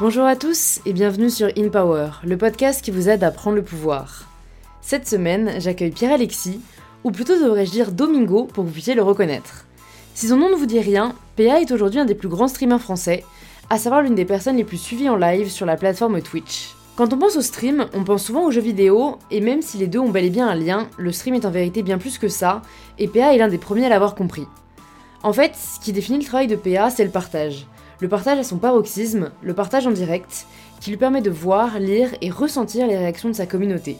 Bonjour à tous et bienvenue sur In Power, le podcast qui vous aide à prendre le pouvoir. Cette semaine, j'accueille Pierre-Alexis, ou plutôt devrais-je dire Domingo pour que vous puissiez le reconnaître. Si son nom ne vous dit rien, PA est aujourd'hui un des plus grands streamers français, à savoir l'une des personnes les plus suivies en live sur la plateforme Twitch. Quand on pense au stream, on pense souvent aux jeux vidéo, et même si les deux ont bel et bien un lien, le stream est en vérité bien plus que ça, et PA est l'un des premiers à l'avoir compris. En fait, ce qui définit le travail de PA, c'est le partage. Le partage à son paroxysme, le partage en direct, qui lui permet de voir, lire et ressentir les réactions de sa communauté.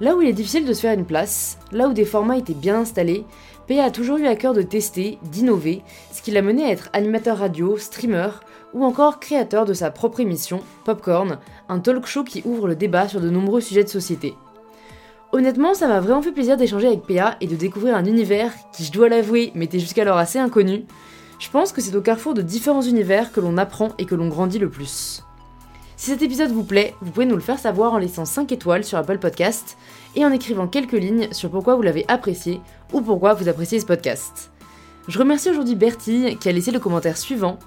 Là où il est difficile de se faire une place, là où des formats étaient bien installés, PA a toujours eu à cœur de tester, d'innover, ce qui l'a mené à être animateur radio, streamer ou encore créateur de sa propre émission, Popcorn, un talk show qui ouvre le débat sur de nombreux sujets de société. Honnêtement, ça m'a vraiment fait plaisir d'échanger avec PA et de découvrir un univers qui, je dois l'avouer, m'était jusqu'alors assez inconnu. Je pense que c'est au carrefour de différents univers que l'on apprend et que l'on grandit le plus. Si cet épisode vous plaît, vous pouvez nous le faire savoir en laissant 5 étoiles sur Apple Podcast et en écrivant quelques lignes sur pourquoi vous l'avez apprécié ou pourquoi vous appréciez ce podcast. Je remercie aujourd'hui Bertie qui a laissé le commentaire suivant.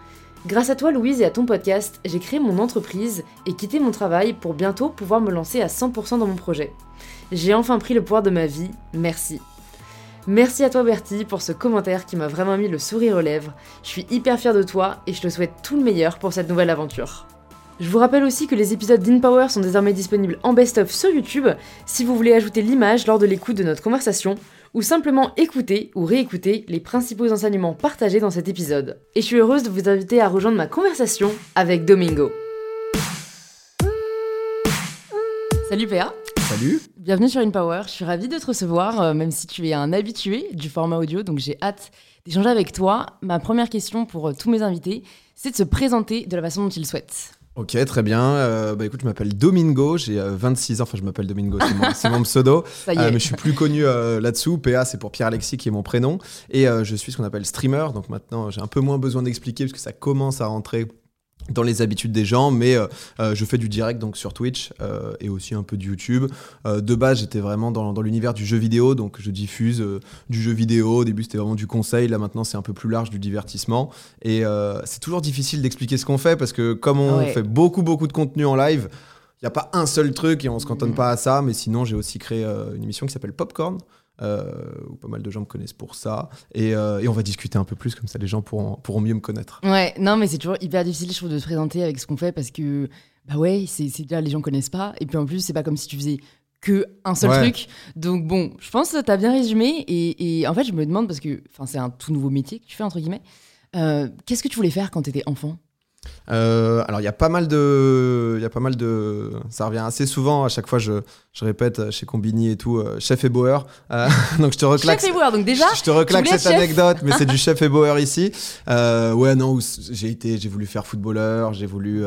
Grâce à toi Louise et à ton podcast, j'ai créé mon entreprise et quitté mon travail pour bientôt pouvoir me lancer à 100% dans mon projet. J'ai enfin pris le pouvoir de ma vie, merci. Merci à toi Bertie pour ce commentaire qui m'a vraiment mis le sourire aux lèvres. Je suis hyper fière de toi et je te souhaite tout le meilleur pour cette nouvelle aventure. Je vous rappelle aussi que les épisodes d'InPower sont désormais disponibles en best-of sur YouTube si vous voulez ajouter l'image lors de l'écoute de notre conversation ou simplement écouter ou réécouter les principaux enseignements partagés dans cet épisode. Et je suis heureuse de vous inviter à rejoindre ma conversation avec Domingo. Salut PA Salut Bienvenue sur InPower, je suis ravie de te recevoir, euh, même si tu es un habitué du format audio, donc j'ai hâte d'échanger avec toi. Ma première question pour euh, tous mes invités, c'est de se présenter de la façon dont ils souhaitent. Ok, très bien. Euh, bah écoute, je m'appelle Domingo, j'ai 26 ans, enfin je m'appelle Domingo, c'est mon, pseudo. Ça y est. mais je suis plus connu là-dessous. PA, c'est pour Pierre-Alexis qui est mon prénom. Et je suis ce qu'on appelle streamer, donc maintenant j'ai un peu moins besoin d'expliquer parce que ça commence à rentrer dans les habitudes des gens, mais euh, euh, je fais du direct donc sur Twitch euh, et aussi un peu de YouTube. de base, j'étais vraiment dans, dans l'univers du jeu vidéo, donc je diffuse du jeu vidéo. Au début, c'était vraiment du conseil, là maintenant, c'est un peu plus large du divertissement. Et c'est toujours difficile d'expliquer ce qu'on fait parce que comme on fait beaucoup beaucoup de contenu en live, il n'y a pas un seul truc et on se cantonne mm. pas à ça. Mais sinon, j'ai aussi créé une émission qui s'appelle Popcorn euh, où pas mal de gens me connaissent pour ça. Et, euh, et, on va discuter un peu plus, comme ça les gens pourront, pourront mieux me connaître. Ouais, non, mais c'est toujours hyper difficile, je trouve, de se présenter avec ce qu'on fait parce que, bah ouais, c'est déjà les gens connaissent pas. Et puis en plus, c'est pas comme si tu faisais que un seul truc. Donc bon, je pense que tu as bien résumé. Et, et, en fait, je me demande, parce que c'est un tout nouveau métier que tu fais, entre guillemets, euh, qu'est-ce que tu voulais faire quand tu étais enfant? Euh, alors il y a pas mal de, il y a pas mal de, ça revient assez souvent. À chaque fois, je, je répète chez Combini et tout, euh, chef et Bauer. Euh, donc je te reclaque. Chef et Bauer, donc déjà. Je te reclaque cette anecdote, mais c'est du chef et Bauer ici. ouais, non, j'ai été, j'ai voulu faire footballeur, j'ai voulu,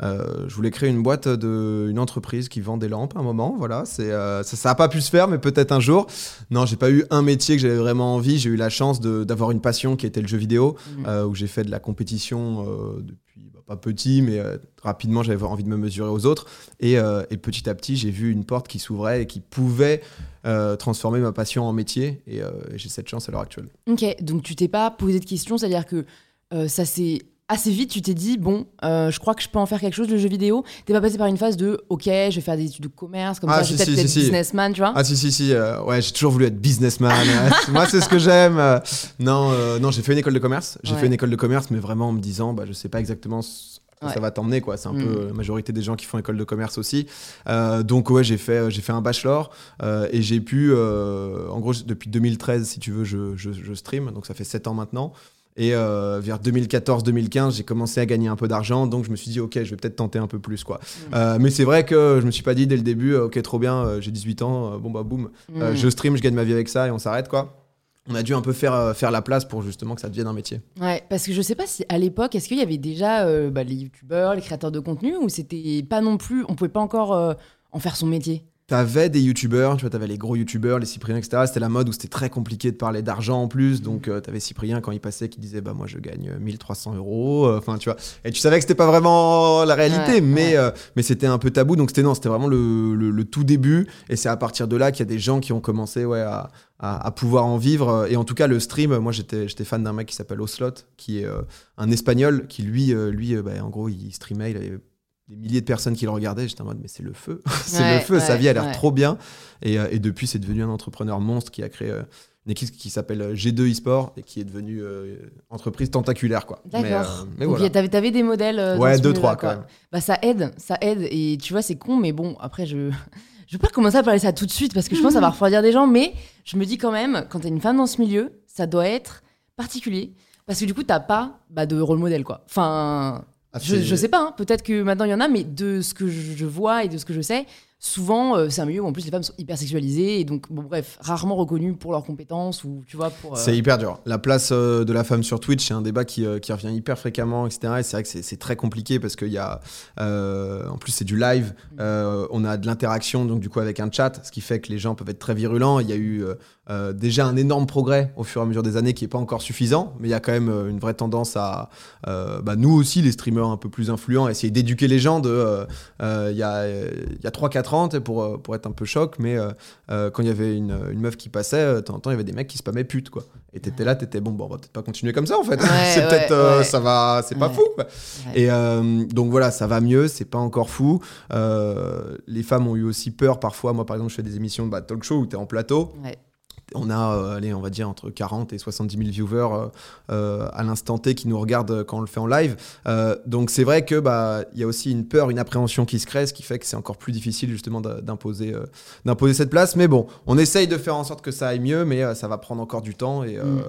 je voulais créer une boîte de, une entreprise qui vend des lampes à un moment. Voilà, c'est, ça, ça a pas pu se faire, mais peut-être un jour. Non, j'ai pas eu un métier que j'avais vraiment envie. J'ai eu la chance d'avoir une passion qui était le jeu vidéo, mmh. où j'ai fait de la compétition depuis pas petit, mais euh, rapidement, j'avais envie de me mesurer aux autres. Euh, et, petit à petit, j'ai vu une porte qui s'ouvrait et qui pouvait euh, transformer ma passion en métier. Et, j'ai cette chance à l'heure actuelle. Ok, donc tu t'es pas posé de questions, c'est-à-dire que ça s'est assez vite, tu t'es dit, bon, je crois que je peux en faire quelque chose, le jeu vidéo. T'es pas passé par une phase de, ok, je vais faire des études de commerce, comme ah, ça, je vais peut-être être businessman, tu vois Ah, si, si, si. ouais, j'ai toujours voulu être businessman. Moi, c'est ce que j'aime. non, non j'ai fait une école de commerce. J'ai fait une école de commerce, mais vraiment en me disant, bah, je sais pas exactement ça va t'emmener quoi c'est un peu mm. la majorité des gens qui font école de commerce aussi euh, donc ouais j'ai fait j'ai fait un bachelor euh, et j'ai pu euh, en gros depuis 2013 si tu veux je, je, stream donc ça fait 7 ans maintenant et vers 2014-2015 j'ai commencé à gagner un peu d'argent donc je me suis dit ok je vais peut-être tenter un peu plus quoi mm. mais c'est vrai que je me suis pas dit dès le début ok trop bien j'ai 18 ans bon bah boum mm. je stream je gagne ma vie avec ça et on s'arrête quoi on a dû un peu faire, euh, faire la place pour justement que ça devienne un métier. Ouais, parce que je sais pas si à l'époque, est-ce qu'il y avait déjà euh, bah, les youtubeurs, les créateurs de contenu, ou c'était pas non plus, on pouvait pas encore euh, en faire son métier? T'avais des youtubeurs, tu vois, t'avais les gros youtubeurs, les Cypriens, etc. C'était la mode où c'était très compliqué de parler d'argent en plus. Donc, euh, t'avais Cyprien quand il passait qui disait, bah moi je gagne 1300 euros. Euh, Enfin, tu vois. Et tu savais que c'était pas vraiment la réalité, Ouais, mais, ouais. euh, mais c'était un peu tabou. Donc, c'était non, c'était vraiment le, le- le tout début. Et c'est à partir de là qu'il y a des gens qui ont commencé, ouais, à, à, à pouvoir en vivre. Et en tout cas, le stream, moi j'étais fan d'un mec qui s'appelle Oslot, qui est euh, un espagnol qui lui, euh, lui euh, bah, en gros, il streamait, il avait des milliers de personnes qui le regardaient. J'étais en mode, mais c'est le feu. c'est Ouais, le feu. Sa vie a l'air ouais. trop bien. Et, euh, et depuis, c'est devenu un entrepreneur monstre qui a créé euh, une équipe qui s'appelle euh, G2 eSport et qui est devenue euh, entreprise tentaculaire. quoi. Mais, D'accord. euh, mais Donc, voilà. t'avais, des modèles. euh, Ouais, deux, trois quand même. Bah, ça aide, ça aide. Et tu vois, c'est con, mais bon, après, je. Je veux pas commencer à parler ça tout de suite parce que je pense que ça va refroidir des gens, mais je me dis quand même, quand t'es une femme dans ce milieu, ça doit être particulier. Parce que du coup, t'as pas bah, de rôle modèle, quoi. Enfin, je, c'est- je sais pas, hein, peut-être que maintenant il y en a, mais de ce que je vois et de ce que je sais, souvent euh, c'est un milieu où en plus les femmes sont hyper sexualisées et donc, bon, bref, rarement reconnues pour leurs compétences ou tu vois, pour. euh, C'est hyper dur. La place euh, de la femme sur Twitch, c'est un débat qui, qui revient hyper fréquemment, etc. Et c'est vrai que c'est- très compliqué parce qu'il y a. en plus, c'est du live. euh, on a de l'interaction, donc du coup, avec un chat, ce qui fait que les gens peuvent être très virulents. Il y a eu euh, déjà un énorme progrès au fur et à mesure des années qui n'est pas encore suffisant, mais il y a quand même euh, une vraie tendance à. euh, bah, nous aussi, les streamers un peu plus influents, essayer d'éduquer les gens de. euh, Il y a, y a 3-4 ans, pour, pour être un peu choc, mais quand il y avait une, une meuf qui passait, de temps en temps, il y avait des mecs qui spammaient pute, quoi. Et t'étais là, t'étais bon, bon, on va peut-être pas continuer comme ça, en fait. Ouais, c'est ouais, peut-être, ouais. ça va, c'est pas fou. quoi. Et donc voilà, ça va mieux, c'est pas encore fou. Les femmes ont eu aussi peur parfois. Moi, par exemple, je fais des émissions de bah, talk show où t'es en plateau. On a, euh, allez, on va dire entre 40 et 70 000 viewers euh, euh, à l'instant T qui nous regardent quand on le fait en live. Euh, donc c'est vrai que bah il y a aussi une peur, une appréhension qui se crée, ce qui fait que c'est encore plus difficile justement d'imposer euh, d'imposer cette place. Mais bon, on essaye de faire en sorte que ça aille mieux, mais euh, ça va prendre encore du temps et euh, Mm.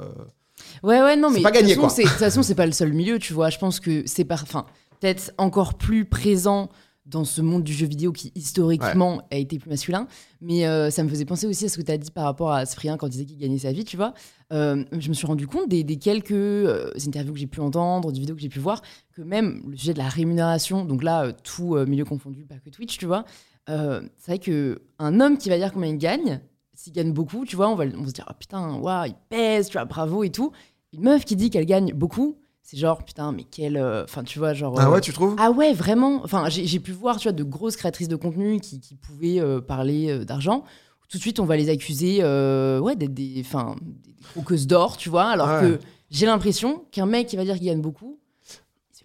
Ouais, ouais, non, mais pas de toute gagné, façon, c'est- De toute façon, c'est pas le seul milieu, tu vois. Je pense que c'est par... enfin, peut-être encore plus présent dans ce monde du jeu vidéo qui historiquement a été plus masculin. Mais euh, ça me faisait penser aussi à ce que tu as dit par rapport à Cyprien quand il disait qu'il gagnait sa vie, tu vois. Euh, je me suis rendu compte des, des quelques euh, interviews que j'ai pu entendre, des vidéos que j'ai pu voir, que même le sujet de la rémunération, donc là, tout milieu confondu, pas que Twitch, tu vois, c'est vrai qu'un homme qui va dire combien il gagne, s'il gagne beaucoup, tu vois, on va, on va se dire, ah putain, waouh, il pèse, tu vois, bravo et tout. Une meuf qui dit qu'elle gagne beaucoup, c'est genre, putain, mais quelle. euh, Enfin, tu vois, genre. ah euh, ouais, tu trouves? Ah ouais, vraiment. Enfin, j'ai pu voir, tu vois, de grosses créatrices de contenu qui, qui pouvaient euh, parler d'argent. Tout de suite, on va les accuser, ouais, d'être des, enfin, des croqueuses d'or, tu vois. Alors Ouais. que j'ai l'impression qu'un mec qui va dire qu'il gagne beaucoup,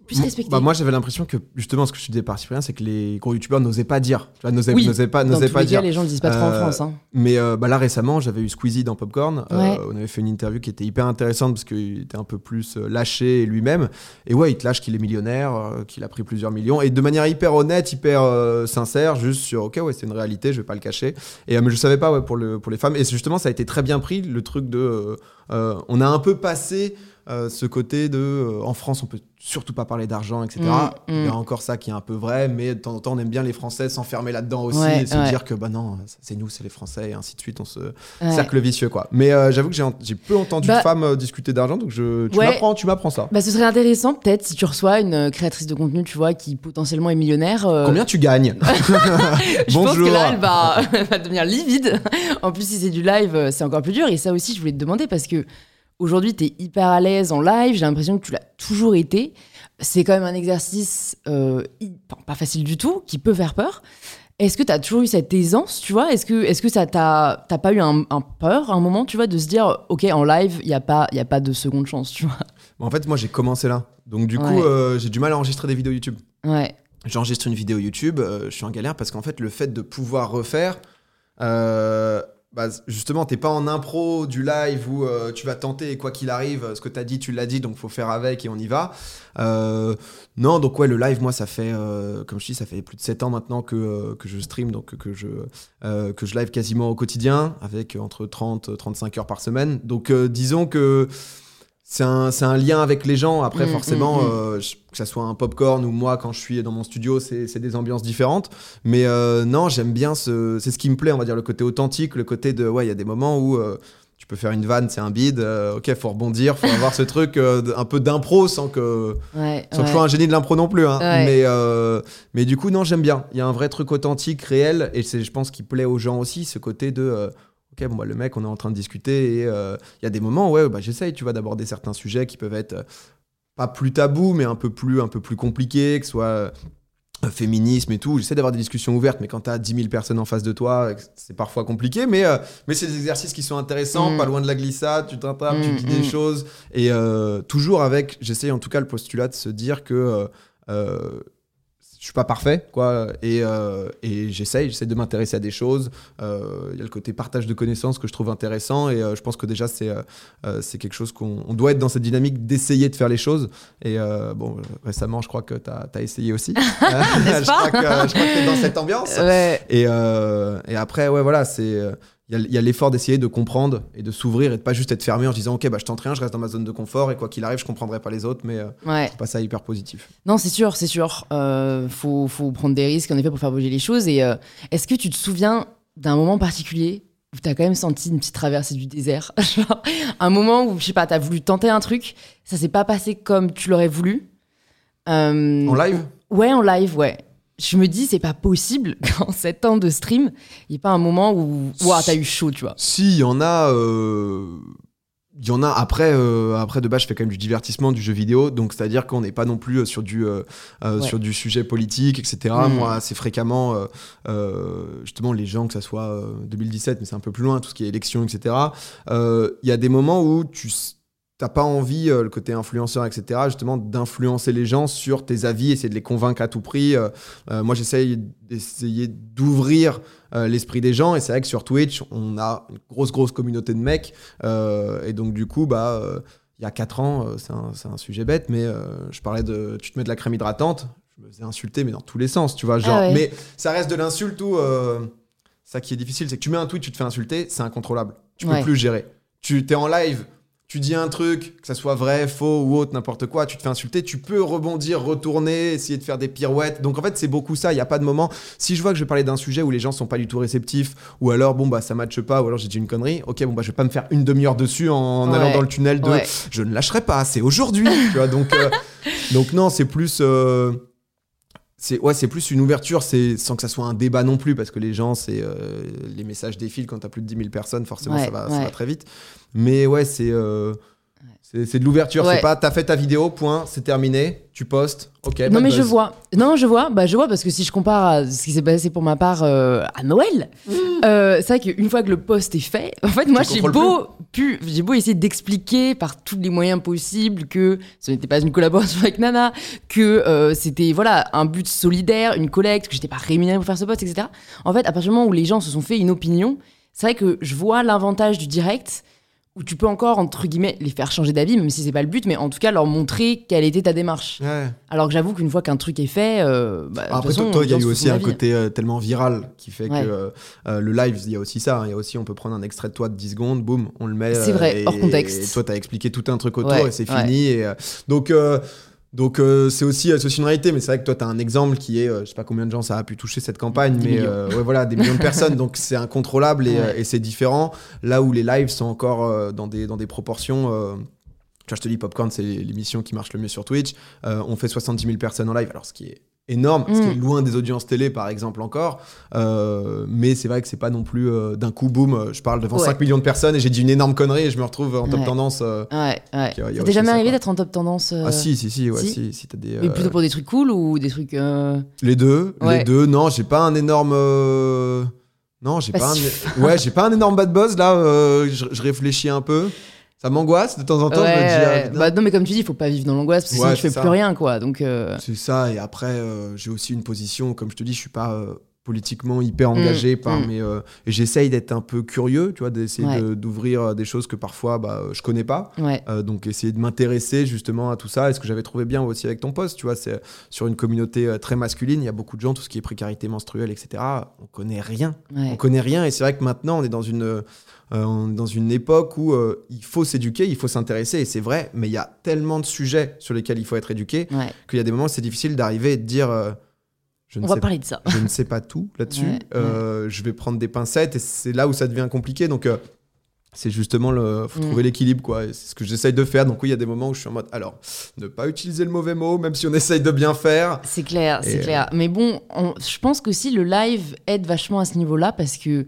plus M- respecté. Bah, moi j'avais l'impression que justement ce que je disais par Cyprien, c'est que les gros youtubeurs n'osaient pas dire. Tu vois, n'osaient, Oui. n'osaient pas, n'osaient les dire. cas, les gens le disent pas trop en Euh, France. Hein. Mais euh, bah là récemment, j'avais eu Squeezie dans Popcorn. Euh, Ouais. on avait fait une interview qui était hyper intéressante parce qu'il était un peu plus lâché lui-même. Et ouais, il te lâche qu'il est millionnaire, qu'il a pris plusieurs millions. Et de manière hyper honnête, hyper sincère, juste sur OK, ouais, c'est une réalité, je vais pas le cacher. Et mais je savais pas ouais, pour, le, pour les femmes. Et justement, ça a été très bien pris, le truc de. euh, on a un peu passé. Euh, ce côté de euh, en France on peut surtout pas parler d'argent etc Mm, il y a mm. encore ça qui est un peu vrai mais de temps en temps on aime bien les Français s'enfermer là-dedans aussi Ouais, et se ouais. dire que bah non c'est nous c'est les Français et ainsi de suite on se Ouais. cercle vicieux quoi. Mais euh, j'avoue que j'ai, peu entendu Bah- de femmes discuter d'argent, donc je, tu m'apprends, tu m'apprends ça. Bah, ce serait intéressant, peut-être, si tu reçois une créatrice de contenu, tu vois, qui potentiellement est millionnaire. Combien tu gagnes Je pense Bonjour. que là, elle va, elle va devenir livide. En plus, si c'est du live, c'est encore plus dur. Et ça aussi, je voulais te demander parce que aujourd'hui, tu es hyper à l'aise en live. J'ai l'impression que tu l'as toujours été. C'est quand même un exercice euh, pas facile du tout, qui peut faire peur. Est-ce que tu as toujours eu cette aisance, tu vois? Est-ce que, est-ce que ça t'a pas eu un, un peur, un moment, tu vois, de se dire, OK, en live, il n'y a, pas- y a pas de seconde chance, tu vois? En fait, moi j'ai commencé là. Donc du coup, euh, j'ai du mal à enregistrer des vidéos YouTube. Ouais. J'enregistre une vidéo YouTube, euh, je suis en galère parce qu'en fait, le fait de pouvoir refaire, euh, bah, justement, t'es pas en impro du live où euh, tu vas tenter quoi qu'il arrive, ce que t'as dit, tu l'as dit, donc faut faire avec et on y va. Euh, non, donc ouais, le live, moi, ça fait, euh, comme je dis, ça fait plus de 7 ans maintenant que, euh, que je stream, donc que je, que je live quasiment au quotidien, avec entre 30 et 35 heures par semaine. Donc disons que c'est un, un lien avec les gens. Après, Mm, forcément, mm, mm. euh, je- que ça soit un popcorn ou moi, quand je suis dans mon studio, c'est des ambiances différentes. Mais euh, non, j'aime bien ce. C'est ce qui me plaît, on va dire, le côté authentique, le côté de. Ouais, il y a des moments où. euh, tu peux faire une vanne, c'est un bide. ok, faut rebondir, faut avoir ce truc un peu d'impro sans que Ouais, sans que je sois un génie de l'impro non plus. hein. Ouais. Mais, mais du coup, non, j'aime bien. Il y a un vrai truc authentique, réel, et c'est, je pense, qui plaît aux gens aussi, ce côté de. Ok, bon, bah, le mec, on est en train de discuter et euh, il y a des moments où ouais, bah, j'essaye, tu vois, d'aborder certains sujets qui peuvent être euh, pas plus tabous, mais un peu plus, un peu plus compliqués, que ce soit euh, féminisme et tout. J'essaie d'avoir des discussions ouvertes, mais quand tu as 10 000 personnes en face de toi, c'est parfois compliqué. Mais, mais c'est des exercices qui sont intéressants, Mm. pas loin de la glissade, tu t'attrapes, tu Mm, dis des mm. choses. Et toujours avec, j'essaye en tout cas le postulat de se dire que je suis pas parfait, quoi. Et, euh, et j'essaye, j'essaie de m'intéresser à des choses. Euh, Il y a le côté partage de connaissances que je trouve intéressant. Et euh, je pense que déjà, c'est euh, euh, c'est quelque chose qu'on on doit être dans cette dynamique d'essayer de faire les choses. Et euh, bon, récemment, je crois que tu as, essayé aussi. je, crois que, je crois que tu es dans cette ambiance. Ouais. Et, euh, et après, ouais, voilà, c'est. Il y a- l'effort d'essayer de comprendre et de s'ouvrir et de pas juste être fermé en se disant Ok, bah, je tente rien, je reste dans ma zone de confort et quoi qu'il arrive, je comprendrai pas les autres, mais euh, Ouais. c'est pas ça hyper positif. Non, c'est sûr, c'est sûr. Euh, faut, faut prendre des risques, en effet, pour faire bouger les choses. Et euh, est-ce que tu te souviens d'un moment particulier où tu as quand même senti une petite traversée du désert? Un moment où, je sais pas, tu as voulu tenter un truc, ça s'est pas passé comme tu l'aurais voulu? Euh, En live? Ouais, en live, ouais. Je me dis, c'est pas possible qu'en 7 ans de stream, il n'y ait pas un moment où ouah, t'as eu chaud, tu vois. Si, il y en a. euh, Il y en a après, euh, après de base, je fais quand même du divertissement, du jeu vidéo, donc c'est-à-dire qu'on n'est pas non plus euh, sur du, euh, Ouais. sur du sujet politique, etc. Mm. Moi, assez fréquemment, euh, justement, les gens, que ça soit euh, 2017, mais c'est un peu plus loin, tout ce qui est élection, etc. Il y a des moments où tu t'as pas envie, euh, le côté influenceur, etc., justement, d'influencer les gens sur tes avis, essayer de les convaincre à tout prix. Euh, euh, moi, j'essaye d'essayer d'ouvrir euh, l'esprit des gens, et c'est vrai que sur Twitch, on a une grosse, grosse communauté de mecs, euh, et donc, du coup, bah. euh, il y a 4 ans, c'est un, c'est un sujet bête, mais euh, je parlais de tu te mets de la crème hydratante, je me faisais insulter, mais dans tous les sens, tu vois. Genre, Ah ouais. Mais ça reste de l'insulte euh, ça qui est difficile, c'est que tu mets un tweet, tu te fais insulter, c'est incontrôlable. Tu peux Ouais. plus le gérer. Tu es en live, tu dis un truc, que ça soit vrai, faux ou autre, n'importe quoi, tu te fais insulter, tu peux rebondir, retourner, essayer de faire des pirouettes. Donc en fait, c'est beaucoup ça, il n'y a pas de moment. Si je vois que je vais parler d'un sujet où les gens sont pas du tout réceptifs, ou alors bon bah ça matche pas, ou alors j'ai dit une connerie, ok bon bah je vais pas me faire une demi-heure dessus en Ouais. allant dans le tunnel de Ouais. je ne lâcherai pas, c'est aujourd'hui, tu vois. Donc, euh, donc non, c'est plus. euh, c'est ouais, c'est plus une ouverture, c'est sans que ça soit un débat non plus, parce que les gens, c'est euh, les messages défilent quand t'as plus de 10 000 personnes, forcément Ouais, ça, va, ça va très vite. Mais ouais, c'est euh, c'est de l'ouverture, Ouais. c'est pas t'as fait ta vidéo, point, c'est terminé, tu postes, ok. non mais je vois. Non je vois. Bah je vois parce que si je compare à ce qui s'est passé pour ma part euh, à Noël, euh, c'est vrai qu'une fois que le post est fait, en fait moi j'ai beau pu, j'ai beau essayer d'expliquer par tous les moyens possibles que ce n'était pas une collaboration avec Nana, que euh, c'était voilà un but solidaire, une collecte, que j'étais pas rémunérée pour faire ce post, etc. En fait à partir du moment où les gens se sont fait une opinion, c'est vrai que je vois l'avantage du direct où tu peux encore entre guillemets les faire changer d'avis, même si c'est pas le but, mais en tout cas leur montrer quelle était ta démarche. Ouais. Alors que j'avoue qu'une fois qu'un truc est fait, euh, bah, Après, façon, toi, il y a eu aussi un côté euh, tellement viral qui fait Ouais. que euh, le live, il y a aussi ça. hein. Il y a aussi, on peut prendre un extrait de toi de 10 secondes, boum, on le met. C'est euh, vrai, et, hors contexte. Et toi, t'as expliqué tout un truc autour Ouais, et c'est ouais. fini. Et, euh, donc, euh, donc euh, c'est aussi, euh, aussi une réalité, mais c'est vrai que toi, t'as un exemple qui est, euh, je sais pas combien de gens ça a pu toucher cette campagne, mais euh, ouais, voilà, des millions de personnes. Donc, c'est incontrôlable et, Ouais. et c'est différent. Là où les lives sont encore dans, des, dans des proportions. tu vois, je te dis, Popcorn, c'est l'émission qui marche le mieux sur Twitch. Euh, on fait 70 000 personnes en live, alors ce qui est énorme, ce qui Mm. est loin des audiences télé, par exemple, encore. Euh, mais c'est vrai que c'est pas non plus euh, d'un coup, boum, euh, je parle devant Ouais. 5 millions de personnes et j'ai dit une énorme connerie et je me retrouve en top Ouais. tendance. euh. Ouais, ouais. A Ça t'est jamais arrivé d'être en top tendance Ah si, si, si, ouais, si si, si, t'as des... Mais plutôt pour des trucs cool ou des trucs. Les deux, Ouais. les deux. Non, j'ai pas un énorme... Non, j'ai Pas un... ouais, j'ai pas un énorme bad buzz là. je, je réfléchis un peu. Ça m'angoisse de temps en temps. ouais, je me dis, ah, ouais. putain. bah non, mais comme tu dis, il faut pas vivre dans l'angoisse parce que Ouais, sinon tu fais c'est plus ça. rien, quoi. Donc. euh, C'est ça, et après, euh, j'ai aussi une position, comme je te dis, je suis pas euh, politiquement hyper engagé par mm. mes. euh, et j'essaye d'être un peu curieux, tu vois, d'essayer de- d'ouvrir des choses que parfois bah, je connais pas. Donc, essayer de m'intéresser justement à tout ça. Et ce que j'avais trouvé bien aussi avec ton poste, tu vois, c'est sur une communauté très masculine, il y a beaucoup de gens, tout ce qui est précarité menstruelle, etc. On connaît rien. On connaît rien et c'est vrai que maintenant on est dans une, euh, on est dans une époque où euh, il faut s'éduquer, il faut s'intéresser et c'est vrai, mais il y a tellement de sujets sur lesquels il faut être éduqué Ouais. qu'il y a des moments où c'est difficile d'arriver et de dire euh, je, ne On va sais, parler de ça. je ne sais pas tout là-dessus, Ouais, je vais prendre des pincettes et c'est là où ça devient compliqué donc c'est justement le faut Mm. trouver l'équilibre quoi. C'est ce que j'essaye de faire. Donc oui, il y a des moments où je suis en mode alors ne pas utiliser le mauvais mot, même si on essaye de bien faire. C'est clair, c'est clair. Mais bon, on- je pense que si le live aide vachement à ce niveau-là parce que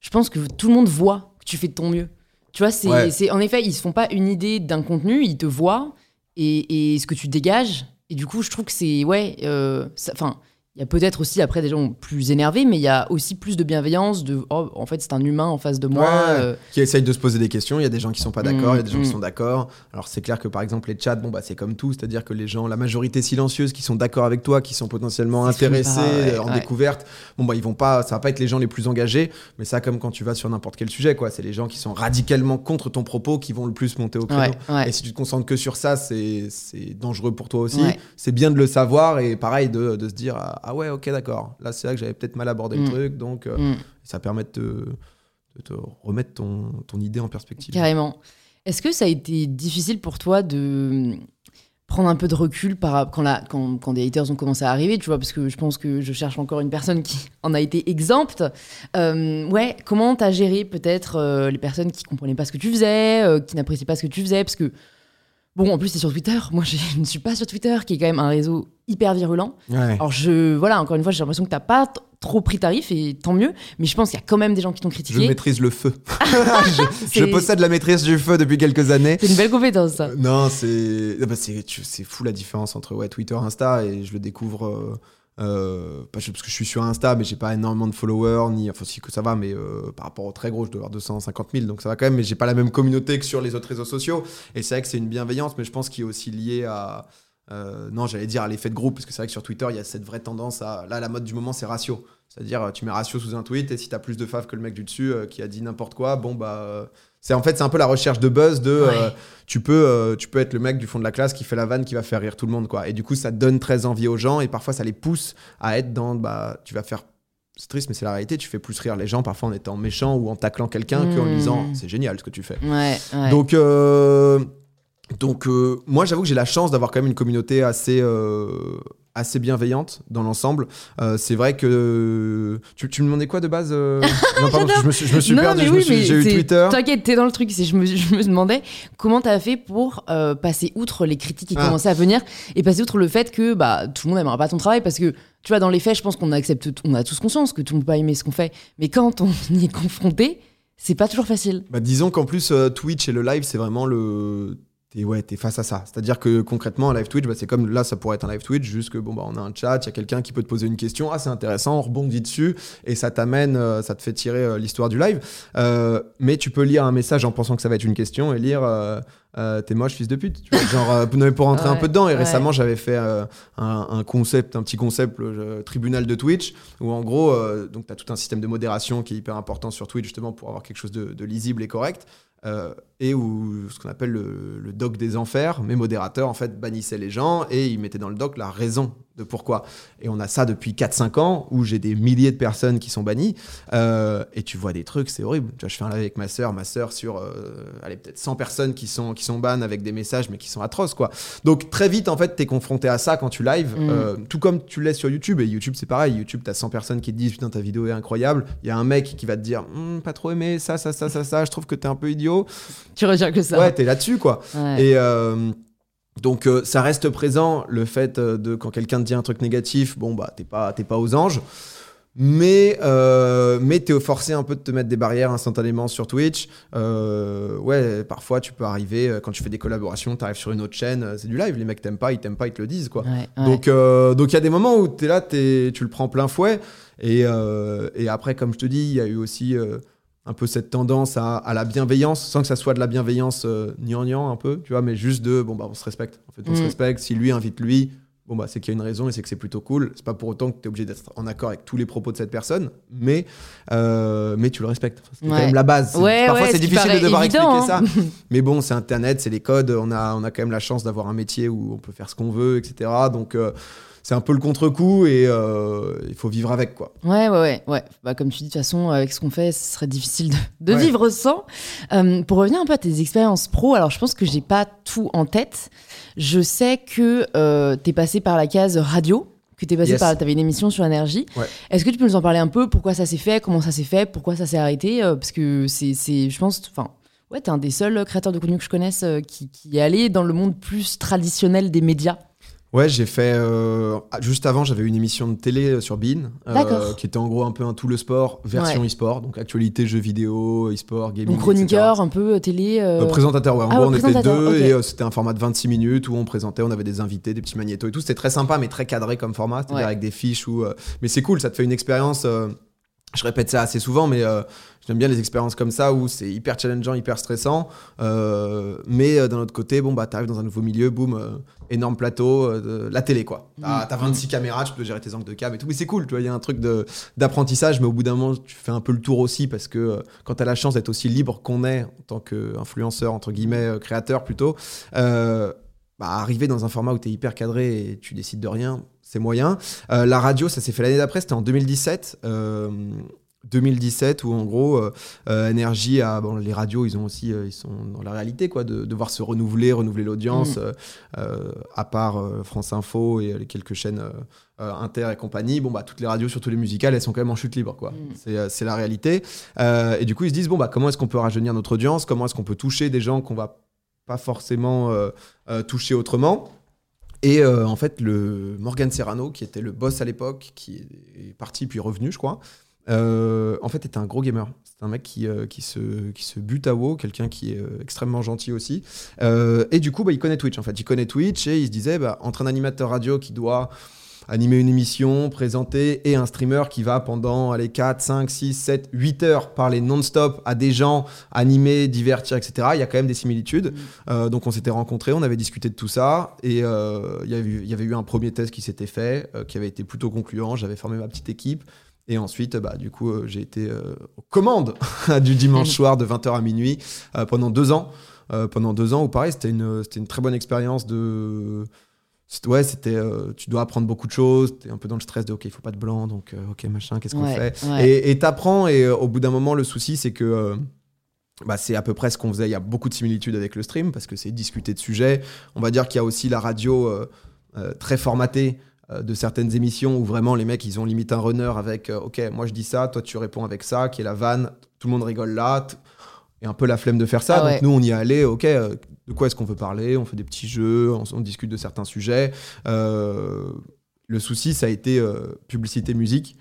je pense que tout le monde voit que tu fais de ton mieux. Tu vois, c'est, Ouais. c'est- en effet, ils se font pas une idée d'un contenu, ils te voient et, et ce que tu dégages. Et du coup, je trouve que c'est ouais, euh, enfin. Il y a peut-être aussi après des gens plus énervés, mais il y a aussi plus de bienveillance, de oh, en fait c'est un humain en face de moi. Ouais. euh, Qui essayent de se poser des questions. Il y a des gens qui sont pas d'accord, il y a des gens qui Mm, sont d'accord. Alors c'est clair que par exemple les chats, bon bah c'est comme tout, c'est-à-dire que les gens, la majorité silencieuse qui sont d'accord avec toi, qui sont potentiellement intéressés pas, ouais, euh, en ouais. découverte, bon bah ils vont pas, ça va pas être les gens les plus engagés, mais ça comme quand tu vas sur n'importe quel sujet quoi, c'est les gens qui sont radicalement contre ton propos qui vont le plus monter au créneau. Et si tu te concentres que sur ça, c'est c'est dangereux pour toi aussi. C'est bien de le savoir et pareil de, de se dire ah, ouais ok d'accord. Là c'est là que j'avais peut-être mal abordé Mm. le truc, donc euh, Mm. ça permet de te, de te remettre ton, ton idée en perspective. Carrément. Est-ce que ça a été difficile pour toi de hum, prendre un peu de recul par, quand, la, quand, quand des haters ont commencé à arriver, tu vois, parce que je pense que je cherche encore une personne qui en a été exempte. Euh, ouais, comment t'as géré peut-être euh, les personnes qui comprenaient pas ce que tu faisais, euh, qui n'appréciaient pas ce que tu faisais, parce que bon, en plus c'est sur Twitter. Moi, je ne suis pas sur Twitter, qui est quand même un réseau hyper virulent. Ouais. Alors je, voilà, encore une fois, j'ai l'impression que t'as pas t- trop pris tarif et tant mieux. Mais je pense qu'il y a quand même des gens qui t'ont Je critiqué. maîtrise le feu. je, je possède la maîtrise du feu depuis quelques années. C'est une belle compétence, ça. Non, c'est ah bah, tu- fou la différence entre ouais, Twitter, Insta et je le découvre euh, euh, parce que je suis sur Insta, mais j'ai pas énormément de followers ni enfin si que ça va, mais euh, par rapport au très gros, je dois avoir 250 000, donc ça va quand même. Mais j'ai pas la même communauté que sur les autres réseaux sociaux. Et c'est vrai que c'est une bienveillance, mais je pense qu'il est aussi lié à euh, non, j'allais dire à l'effet de groupe, parce que c'est vrai que sur Twitter, il y a cette vraie tendance à. Là, la mode du moment, c'est ratio. C'est-à-dire, tu mets ratio sous un tweet, et si t'as plus de faves que le mec du dessus qui a dit n'importe quoi, bon, bah. C'est en fait, c'est un peu la recherche de buzz de. euh, tu, peux, euh, tu peux être le mec du fond de la classe qui fait la vanne qui va faire rire tout le monde, quoi. Et du coup, ça donne très envie aux gens, et parfois, ça les pousse à être dans. Bah, tu vas faire. C'est triste, mais c'est la réalité. Tu fais plus rire les gens, parfois en étant méchant ou en taclant quelqu'un qu'en lui disant Mm. c'est génial ce que tu fais. Ouais, ouais. Donc, euh, donc euh, moi, j'avoue que j'ai la chance d'avoir quand même une communauté assez, euh, assez bienveillante dans l'ensemble. Euh, c'est vrai que. Tu, tu me demandais quoi de base Non, pardon, je me suis, je me suis Non, perdu. oui, J'ai eu Twitter. T'inquiète, t'es dans le truc. Je me, je me demandais comment t'as fait pour passer outre les critiques qui Ah. commençaient à venir et passer outre le fait que bah, tout le monde n'aimera pas ton travail parce que tu vois, dans les faits, je pense qu'on accepte, on a tous conscience que tout le monde peut pas aimer ce qu'on fait. Mais quand on y est confronté, c'est pas toujours facile. Bah, disons qu'en plus, Twitch et le live, c'est vraiment le. T'es ouais, t'es face à ça. C'est-à-dire que concrètement, un live Twitch, bah, c'est comme là, ça pourrait être un live Twitch, juste que bon, bah, on a un chat, il y a quelqu'un qui peut te poser une question, ah, c'est intéressant, on rebondit dessus, et ça t'amène, euh, ça te fait tirer euh, l'histoire du live. Euh, mais tu peux lire un message en pensant que ça va être une question et lire. euh, t'es moche fils de pute tu vois, genre euh, pour rentrer un peu dedans et ouais. récemment j'avais fait euh, un, un concept un petit concept le tribunal de Twitch où en gros donc t'as tout un système de modération qui est hyper important sur Twitch justement pour avoir quelque chose de, de lisible et correct euh, et où ce qu'on appelle le, le doc des enfers, mes modérateurs en fait bannissaient les gens et ils mettaient dans le doc la raison de pourquoi. Et on a ça depuis 4-5 ans où j'ai des milliers de personnes qui sont bannies euh, et tu vois des trucs, c'est horrible. Tu vois, je fais un live avec ma sœur, ma sœur sur, euh, allez, peut-être 100 personnes qui sont, qui sont bannes avec des messages mais qui sont atroces quoi. Donc très vite en fait t'es confronté à ça quand tu live, Mm. euh, tout comme tu l'es sur YouTube et YouTube c'est pareil. YouTube t'as 100 personnes qui te disent putain ta vidéo est incroyable. Il y a un mec qui va te dire Hum, pas trop aimé ça ça ça ça ça, je trouve que t'es un peu idiot. Tu retiens que ça. Ouais, t'es là-dessus, quoi. Ouais. Et donc, euh, ça reste présent, le fait euh, de quand quelqu'un te dit un truc négatif, bon, bah, t'es pas, t'es pas aux anges. Mais, euh, mais t'es forcé un peu de te mettre des barrières instantanément sur Twitch. Euh, ouais, parfois tu peux arriver, euh, quand tu fais des collaborations, t'arrives sur une autre chaîne, c'est du live, les mecs t'aiment pas, ils t'aiment pas, ils te le disent, quoi. Ouais, ouais. Donc, euh, donc il y a des moments où t'es là, t'es, tu le prends plein fouet. Et, euh, et après, comme je te dis, il y a eu aussi euh, un peu cette tendance à, à la bienveillance, sans que ça soit de la bienveillance euh, gnangnan un peu, tu vois, mais juste de bon bah on se respecte. En fait, on se Mm. respecte. Si lui invite lui, bon bah c'est qu'il y a une raison et c'est que c'est plutôt cool. C'est pas pour autant que tu es obligé d'être en accord avec tous les propos de cette personne, mais euh, mais tu le respectes. Enfin, c'est quand même la base. Ouais, Parfois ouais, c'est ce difficile de devoir évident, expliquer hein. ça. Mais bon, c'est Internet, c'est les codes. On a, on a quand même la chance d'avoir un métier où on peut faire ce qu'on veut, etc. Donc, euh, c'est un peu le contre-coup et euh, il faut vivre avec, quoi. Ouais, ouais, ouais. ouais. Bah, comme tu dis, de toute façon, avec ce qu'on fait, ce serait difficile de, de Ouais. vivre sans. Euh, pour revenir un peu à tes expériences pro, alors je pense que j'ai pas tout en tête. Je sais que euh, t'es passé par la case radio, que passé Yes. par. T'avais une émission sur énergie. Ouais. Est-ce que tu peux nous en parler un peu Pourquoi ça s'est fait Comment ça s'est fait Pourquoi ça s'est arrêté Euh, Parce que c'est, c'est, je pense, enfin. ouais, t'es un des seuls créateurs de contenu que je connaisse euh, qui, qui est allé dans le monde plus traditionnel des médias. Ouais, j'ai fait. euh, juste avant, j'avais une émission de télé euh, sur Bean, euh, qui était en gros un peu un tout le sport, version Ouais. e-sport, donc actualité, jeux vidéo, e-sport, gaming. Donc chroniqueur, un peu télé. euh, présentateur, ouais. En Ah gros, ouais, on était deux et c'était un format de 26 minutes où on présentait, on avait des invités, des petits magnétos et tout. C'était très sympa, mais très cadré comme format, c'est-à-dire Ouais. avec des fiches. Ou, euh, Mais c'est cool, ça te fait une expérience. Je répète ça assez souvent, mais euh, j'aime bien les expériences comme ça où c'est hyper challengeant, hyper stressant. Euh, mais euh, d'un autre côté, bon, bah, t'arrives dans un nouveau milieu, boum, énorme plateau, de- la télé, quoi. T'as Mm. t'as 26 caméras, tu peux gérer tes angles de cam et tout. Mais c'est cool, tu vois, il y a un truc de- d'apprentissage, mais au bout d'un moment, tu fais un peu le tour aussi parce que quand t'as la chance d'être aussi libre qu'on est en tant qu'influenceur, entre guillemets, créateur plutôt, bah, arriver dans un format où tu es hyper cadré et tu décides de rien, c'est moyen. Euh, la radio, ça s'est fait l'année d'après, c'était en 2017. euh, 2017 où en gros euh, euh, bon les radios ils ont aussi euh, ils sont dans la réalité quoi de devoir se renouveler renouveler l'audience Mm. euh, euh, à part euh, France Info et les quelques chaînes euh, euh, Inter et compagnie bon bah toutes les radios surtout les musicales elles sont quand même en chute libre quoi Mm. c'est euh, la réalité Euh, et du coup ils se disent bon bah comment est-ce qu'on peut rajeunir notre audience? Comment est-ce qu'on peut toucher des gens qu'on va pas forcément euh, euh, toucher autrement? Et euh, en fait, le Morgan Serrano, qui était le boss à l'époque, qui est parti puis revenu, je crois, euh, en fait, était un gros gamer. C'est un mec qui, euh, qui, se, qui se bute à WoW, quelqu'un qui est extrêmement gentil aussi. Et du coup, bah, il connaît Twitch, en fait. Il connaît Twitch et il se disait, bah, entre un animateur radio qui doit animer une émission, présenter, et un streamer qui va pendant allez, 4, 5, 6, 7, 8 heures parler non-stop à des gens, animer, divertir, etc. Il y a quand même des similitudes. Euh, donc on s'était rencontrés, on avait discuté de tout ça, et euh, il y avait eu- il y avait eu un premier test qui s'était fait, euh, qui avait été plutôt concluant. J'avais formé ma petite équipe. Et ensuite, bah, du coup, j'ai été aux commandes du dimanche Mhm. soir de 20h à minuit pendant deux ans. Pendant deux ans, où pareil, c'était une, c'était une très bonne expérience de. Ouais, c'était. euh, tu dois apprendre beaucoup de choses. Tu es un peu dans le stress de OK, il faut pas de blanc, donc euh, OK, machin, qu'est-ce qu'on Ouais, fait ouais. Et et t'apprends, et euh, au bout d'un moment, le souci, c'est que. bah, c'est à peu près ce qu'on faisait. Il y a beaucoup de similitudes avec le stream parce que c'est discuter de sujets. On va dire qu'il y a aussi la radio très formatée de certaines émissions où vraiment les mecs ils ont limite un runner avec ok moi je dis ça toi tu réponds avec ça qui est la vanne tout le monde rigole là et un peu la flemme de faire ça Ah ouais. donc nous on y allait ok euh, de quoi est-ce qu'on veut parler on fait des petits jeux on, discute de certains sujets Euh, le souci ça a été euh, publicité musique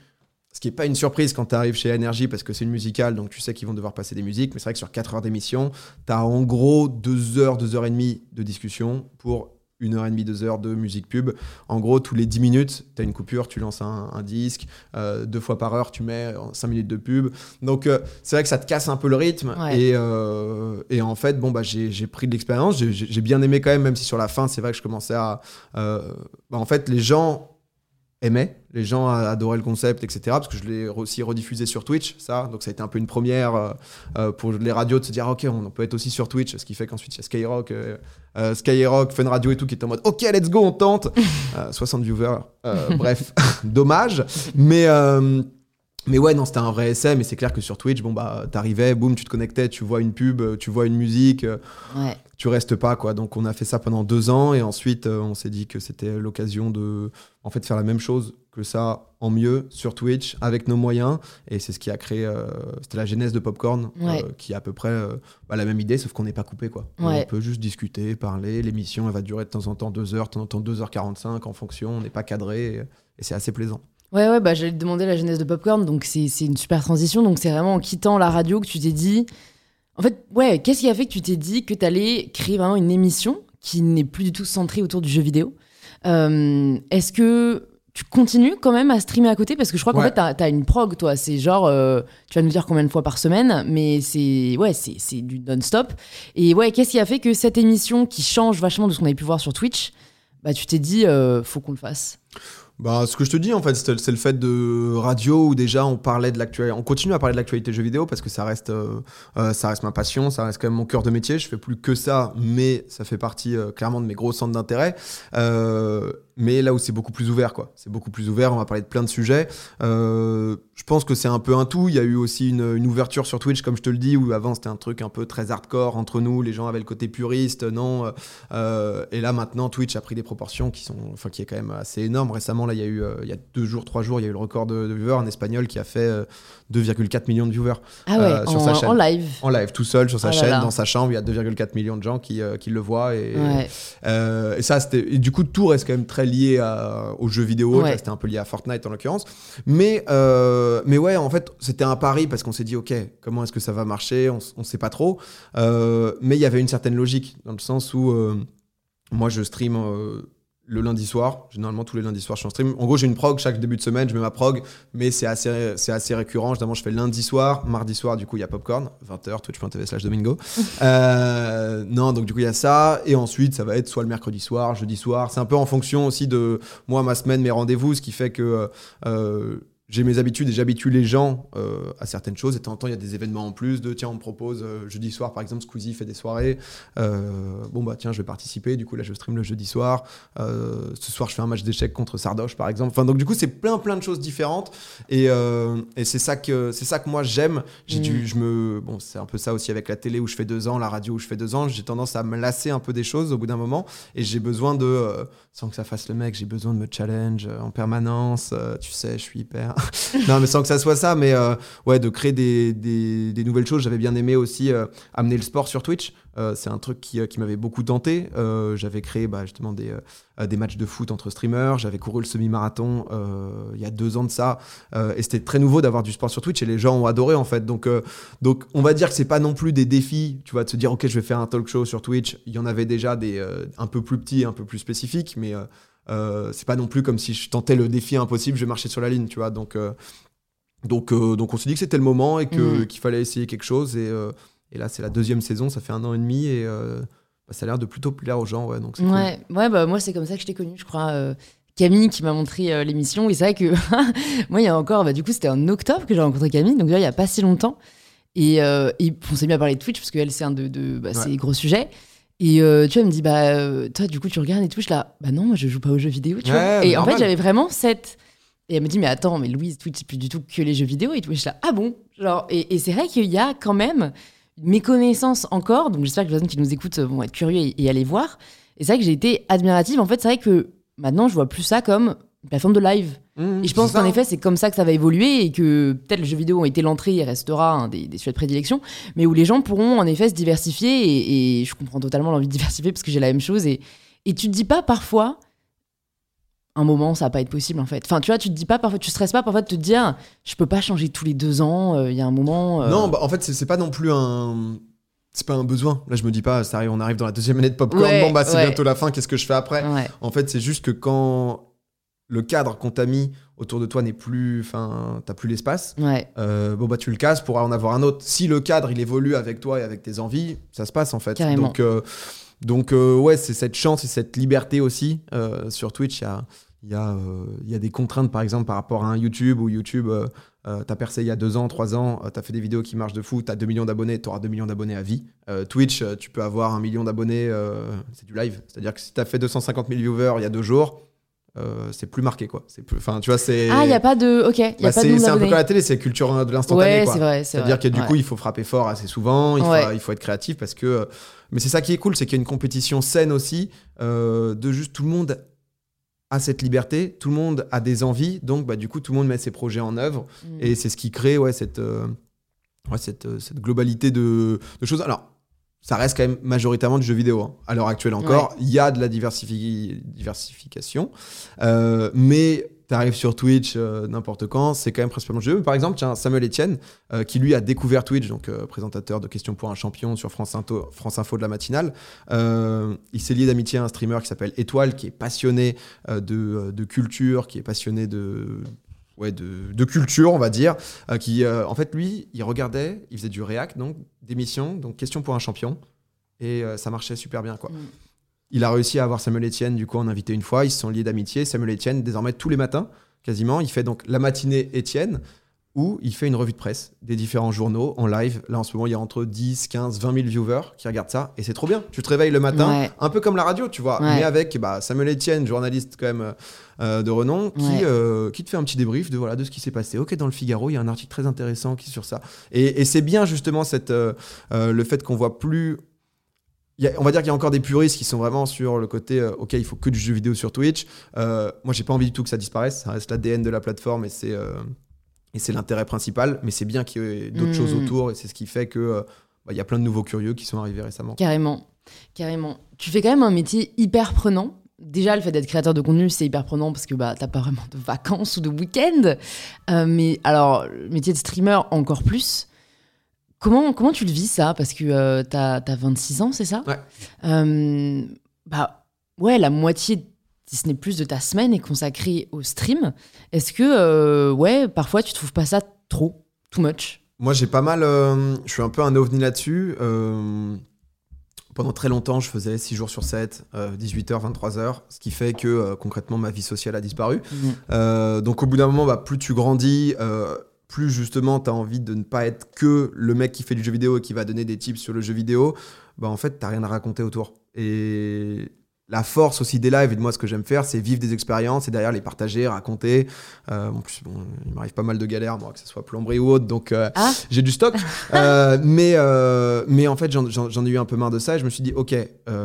ce qui n'est pas une surprise quand tu arrives chez Energy parce que c'est une musicale, donc tu sais qu'ils vont devoir passer des musiques. Mais c'est vrai que sur 4 heures d'émission, tu as en gros 2 heures, 2 heures et demie de discussion pour 1 heure et demie, 2 heures de musique pub. En gros, tous les 10 minutes, tu as une coupure, tu lances un, un disque. euh, deux fois par heure, tu mets 5 minutes de pub. Donc euh, c'est vrai que ça te casse un peu le rythme. Ouais. Et, euh, et en fait, bon, bah, j'ai pris de l'expérience. J'ai- bien aimé quand même, même si sur la fin, c'est vrai que je commençais à. bah, en fait, les gens aimaient, les gens adoraient le concept, etc. Parce que je l'ai aussi rediffusé sur Twitch, ça. Donc ça a été un peu une première euh, pour les radios de se dire, ok, on peut être aussi sur Twitch. Ce qui fait qu'ensuite, il y a Skyrock, euh, euh, Skyrock, Fun Radio et tout qui est en mode, ok, let's go, on tente. Euh, 60 viewers, euh, bref, dommage. Mais. Mais ouais, non, c'était un vrai essai, mais c'est clair que sur Twitch, bon, bah, t'arrivais, boum, tu te connectais, tu vois une pub, euh, tu vois une musique, euh, Ouais. tu restes pas, quoi. Donc, on a fait ça pendant deux ans, et ensuite, euh, on s'est dit que c'était l'occasion de, en fait, faire la même chose que ça en mieux sur Twitch, avec nos moyens, et c'est ce qui a créé, euh, c'était la genèse de Popcorn, euh, qui est à peu près euh, bah, la même idée, sauf qu'on n'est pas coupé, quoi. Ouais. On peut juste discuter, parler, l'émission, elle va durer de temps en temps deux heures, de temps en temps 2h45 en fonction, on n'est pas cadré, et, et c'est assez plaisant. Ouais, ouais, bah, j'allais te demander la genèse de Popcorn, donc c'est une super transition. Donc c'est vraiment en quittant la radio que tu t'es dit. En fait, ouais, qu'est-ce qui a fait que tu t'es dit que t'allais créer vraiment une émission qui n'est plus du tout centrée autour du jeu vidéo? Euh, Est-ce que tu continues quand même à streamer à côté? Parce que je crois qu'en Ouais. fait, t'as as une prog, toi. C'est genre, euh, tu vas nous dire combien de fois par semaine, mais c'est ouais, c'est c'est du non-stop. Et ouais, qu'est-ce qui a fait que cette émission qui change vachement de ce qu'on avait pu voir sur Twitch, bah tu t'es dit, euh, faut qu'on le fasse? Bah, ce que je te dis, en fait, c'est le fait de radio où déjà on parlait de l'actualité. On continue à parler de l'actualité jeux vidéo parce que ça reste, euh, euh, ça reste ma passion, ça reste quand même mon cœur de métier. Je fais plus que ça, mais ça fait partie euh, clairement de mes gros centres d'intérêt. Euh, mais là où c'est beaucoup plus ouvert, quoi. C'est beaucoup plus ouvert, on va parler de plein de sujets. Euh, je pense que c'est un peu un tout. Il y a eu aussi une, une ouverture sur Twitch, comme je te le dis, où avant c'était un truc un peu très hardcore entre nous. Les gens avaient le côté puriste, non. euh, et là maintenant, Twitch a pris des proportions qui sont, enfin, qui est quand même assez énorme. Récemment, là, il y a eu, il y a deux jours, trois jours, il y a eu le record de, viewers, un espagnol qui a fait 2,4 millions de viewers ah ouais, sur en, sa chaîne. En live. En live, tout seul sur sa oh chaîne, dans sa chambre, il y a 2,4 millions de gens qui, qui le voient. Et, et ça, c'était. Du coup, tout reste quand même très lié à, aux jeux vidéo. C'était un peu lié à Fortnite en l'occurrence. Mais, mais ouais, en fait, c'était un pari parce qu'on s'est dit, OK, comment est-ce que ça va marcher? On ne sait pas trop. mais il y avait une certaine logique dans le sens où moi, je stream euh, le lundi soir. Généralement, tous les lundis soirs, je suis en stream. En gros, j'ai une prog chaque début de semaine. Je mets ma prog, mais c'est assez, c'est assez récurrent. Généralement, je fais lundi soir. Mardi soir, du coup, il y a Popcorn, 20h, twitch.tv slash domingo. euh, non, donc du coup, il y a ça. Et ensuite, ça va être soit le mercredi soir, jeudi soir. C'est un peu en fonction aussi de moi, ma semaine, mes rendez-vous, ce qui fait que. Euh, j'ai mes habitudes et j'habitue les gens euh, à certaines choses. Et de temps en temps, il y a des événements en plus de tiens, on me propose euh, jeudi soir, par exemple, Squeezie fait des soirées. Euh, bon, bah tiens, je vais participer. Du coup, là, je stream le jeudi soir. ce soir, je fais un match d'échecs contre Sardoche, par exemple. Enfin, donc, du coup, c'est plein, plein de choses différentes. Et, et c'est ça, que, ça que moi, j'aime. J'ai dû, mm. je me, bon, c'est un peu ça aussi avec la télé où je fais deux ans, la radio où je fais deux ans. J'ai tendance à me lasser un peu des choses au bout d'un moment. Et j'ai besoin de, sans que ça fasse le mec, j'ai besoin de me challenge en permanence. tu sais, je suis hyper non, mais sans que ça soit ça, mais euh, ouais, de créer des, des, nouvelles choses. J'avais bien aimé aussi euh, amener le sport sur Twitch. Euh, c'est un truc qui, qui m'avait beaucoup tenté. j'avais créé bah, justement des, des matchs de foot entre streamers. J'avais couru le semi-marathon il y a deux ans de ça. et c'était très nouveau d'avoir du sport sur Twitch et les gens ont adoré en fait. Donc, donc on va dire que c'est pas non plus des défis, tu vois, de se dire, ok, je vais faire un talk show sur Twitch. Il y en avait déjà des un peu plus petits, un peu plus spécifiques, mais euh, c'est pas non plus comme si je tentais le défi impossible, je marchais sur la ligne, tu vois. Donc, euh, donc, euh, donc on s'est dit que c'était le moment et mm. qu'il fallait essayer quelque chose. Et, et là, c'est la deuxième saison, ça fait un an et demi et bah, ça a l'air de plutôt plaire aux gens. Ouais, donc ouais, ouais bah, moi, c'est comme ça que je t'ai connu, je crois. Camille qui m'a montré l'émission. Et c'est vrai que moi, il y a encore, bah, du coup, c'était en octobre que j'ai rencontré Camille, donc il n'y a pas si longtemps. Et, on s'est mis à parler de Twitch parce qu'elle, c'est un de, de bah, ses gros sujets. Et euh, tu vois, elle me dit, bah, euh, toi, du coup, tu regardes et tout. Je là, bah non, moi, je joue pas aux jeux vidéo, tu vois. Et en fait, j'avais vraiment cette. Et elle me dit, mais attends, mais Louise, Twitch, c'est plus du tout que les jeux vidéo et tout. Et je là, ah bon? Genre, et, c'est vrai qu'il y a quand même une méconnaissance encore. Donc, j'espère que les personnes qui nous écoutent vont être curieux et, aller voir. Et c'est vrai que j'ai été admirative. En fait, c'est vrai que maintenant, je vois plus ça comme une plateforme de live. Mmh, et je pense qu'en effet, c'est comme ça que ça va évoluer et que peut-être le jeu vidéo a été l'entrée et restera un des, des, sujets de prédilection, mais où les gens pourront en effet se diversifier et, je comprends totalement l'envie de diversifier parce que j'ai la même chose et, et tu te dis pas parfois un moment ça va pas être possible en fait. Enfin tu vois, tu te dis pas parfois, tu stresses pas parfois de te dire je peux pas changer tous les deux ans, euh, il y a un moment. Euh. Non, bah, en fait c'est pas non plus un c'est pas un besoin. Là, je me dis pas, ça arrive, on arrive dans la deuxième année de popcorn. bon, bah, c'est bientôt la fin. Qu'est-ce que je fais après? En fait, c'est juste que quand le cadre qu'on t'a mis autour de toi n'est plus, enfin, t'as plus l'espace. Euh, bon bah tu le casses pour en avoir un autre. Si le cadre il évolue avec toi et avec tes envies, ça se passe en fait. Donc euh, donc euh, ouais, c'est cette chance et cette liberté aussi sur Twitch. Il y a il y, a, il y a des contraintes par exemple par rapport à un YouTube ou YouTube. t'as percé il y a deux ans, trois ans, t'as fait des vidéos qui marchent de fou, t'as 2 millions d'abonnés, t'auras 2 millions d'abonnés à vie. Twitch, tu peux avoir un million d'abonnés, c'est du live. C'est-à-dire que si t'as fait 250 000 viewers il y a deux jours, euh, c'est plus marqué quoi. C'est plus enfin tu vois c'est ah il y a pas de ok y a bah, pas c'est un peu comme la télé c'est culture de l'instantané ouais, c'est vrai à dire que du coup il faut frapper fort assez souvent il, faut, il faut être créatif parce que mais c'est ça qui est cool c'est qu'il y a une compétition saine aussi euh, de juste tout le monde a cette liberté tout le monde a des envies donc bah du coup tout le monde met ses projets en œuvre mm. et c'est ce qui crée ouais cette euh, ouais, cette, cette globalité de, de choses. Alors ça reste quand même majoritairement du jeu vidéo. Hein. À l'heure actuelle encore, il y a de la diversification. Euh, mais tu arrives sur Twitch euh, n'importe quand, c'est quand même principalement du jeu. Par exemple, tiens, Samuel Etienne, euh, qui lui a découvert Twitch, donc présentateur de questions pour un champion sur France Info, France Info de la matinale. il s'est lié d'amitié à un streamer qui s'appelle Étoile, qui est passionné de, de, culture, qui est passionné de ouais, de, culture, on va dire, euh, qui, euh, en fait, lui, il regardait, il faisait du React, donc d'émissions, donc question pour un champion, et euh, ça marchait super bien, quoi. Mm. Il a réussi à avoir Samuel Etienne, du coup, en invité une fois, ils se sont liés d'amitié. Samuel Etienne, désormais, tous les matins, quasiment, il fait donc la matinée Etienne, où il fait une revue de presse des différents journaux en live. Là, en ce moment, il y a entre 10, 15, 20 000 viewers qui regardent ça. Et c'est trop bien. Tu te réveilles le matin, un peu comme la radio, tu vois. Mais avec bah, Samuel Etienne, journaliste quand même euh, de renom, qui, euh, qui te fait un petit débrief de, voilà, de ce qui s'est passé. Ok, dans le Figaro, il y a un article très intéressant qui est sur ça. Et, c'est bien justement cette, euh, le fait qu'on voit plus a- on va dire qu'il y a encore des puristes qui sont vraiment sur le côté euh, ok il faut que du jeu vidéo sur Twitch Euh, moi j'ai pas envie du tout que ça disparaisse ça reste l'ADN de la plateforme et c'est euh, et c'est l'intérêt principal mais c'est bien qu'il y ait d'autres Mm. choses autour et c'est ce qui fait que euh, bah, il y a plein de nouveaux curieux qui sont arrivés récemment Carrément. Carrément. Tu fais quand même un métier hyper prenant. Déjà, le fait d'être créateur de contenu, c'est hyper prenant parce que bah, t'as pas vraiment de vacances ou de week-end. Euh, mais alors, le métier de streamer, encore plus. Comment, comment tu le vis ça? Parce que euh, t'as as 26 ans, c'est ça? Ouais. Euh, bah, ouais, la moitié, si ce n'est plus, de ta semaine est consacrée au stream. Est-ce que, euh, ouais, parfois tu trouves pas ça trop, too much? Moi, j'ai pas mal. euh, je suis un peu un ovni là-dessus. Euh, pendant très longtemps, je faisais 6 jours sur 7, 18h, 23h, ce qui fait que concrètement, ma vie sociale a disparu. Euh, donc, au bout d'un moment, bah, plus tu grandis, plus justement, tu as envie de ne pas être que le mec qui fait du jeu vidéo et qui va donner des tips sur le jeu vidéo. Bah, en fait, tu rien à raconter autour. Et. La force aussi des lives et de moi ce que j'aime faire c'est vivre des expériences et derrière les partager, raconter. Euh, en plus bon, il m'arrive pas mal de galères moi que ce soit plomberie ou autre donc euh, Ah, j'ai du stock. Euh, mais, mais en fait, j'en- ai eu un peu marre de ça. Et je me suis dit, OK,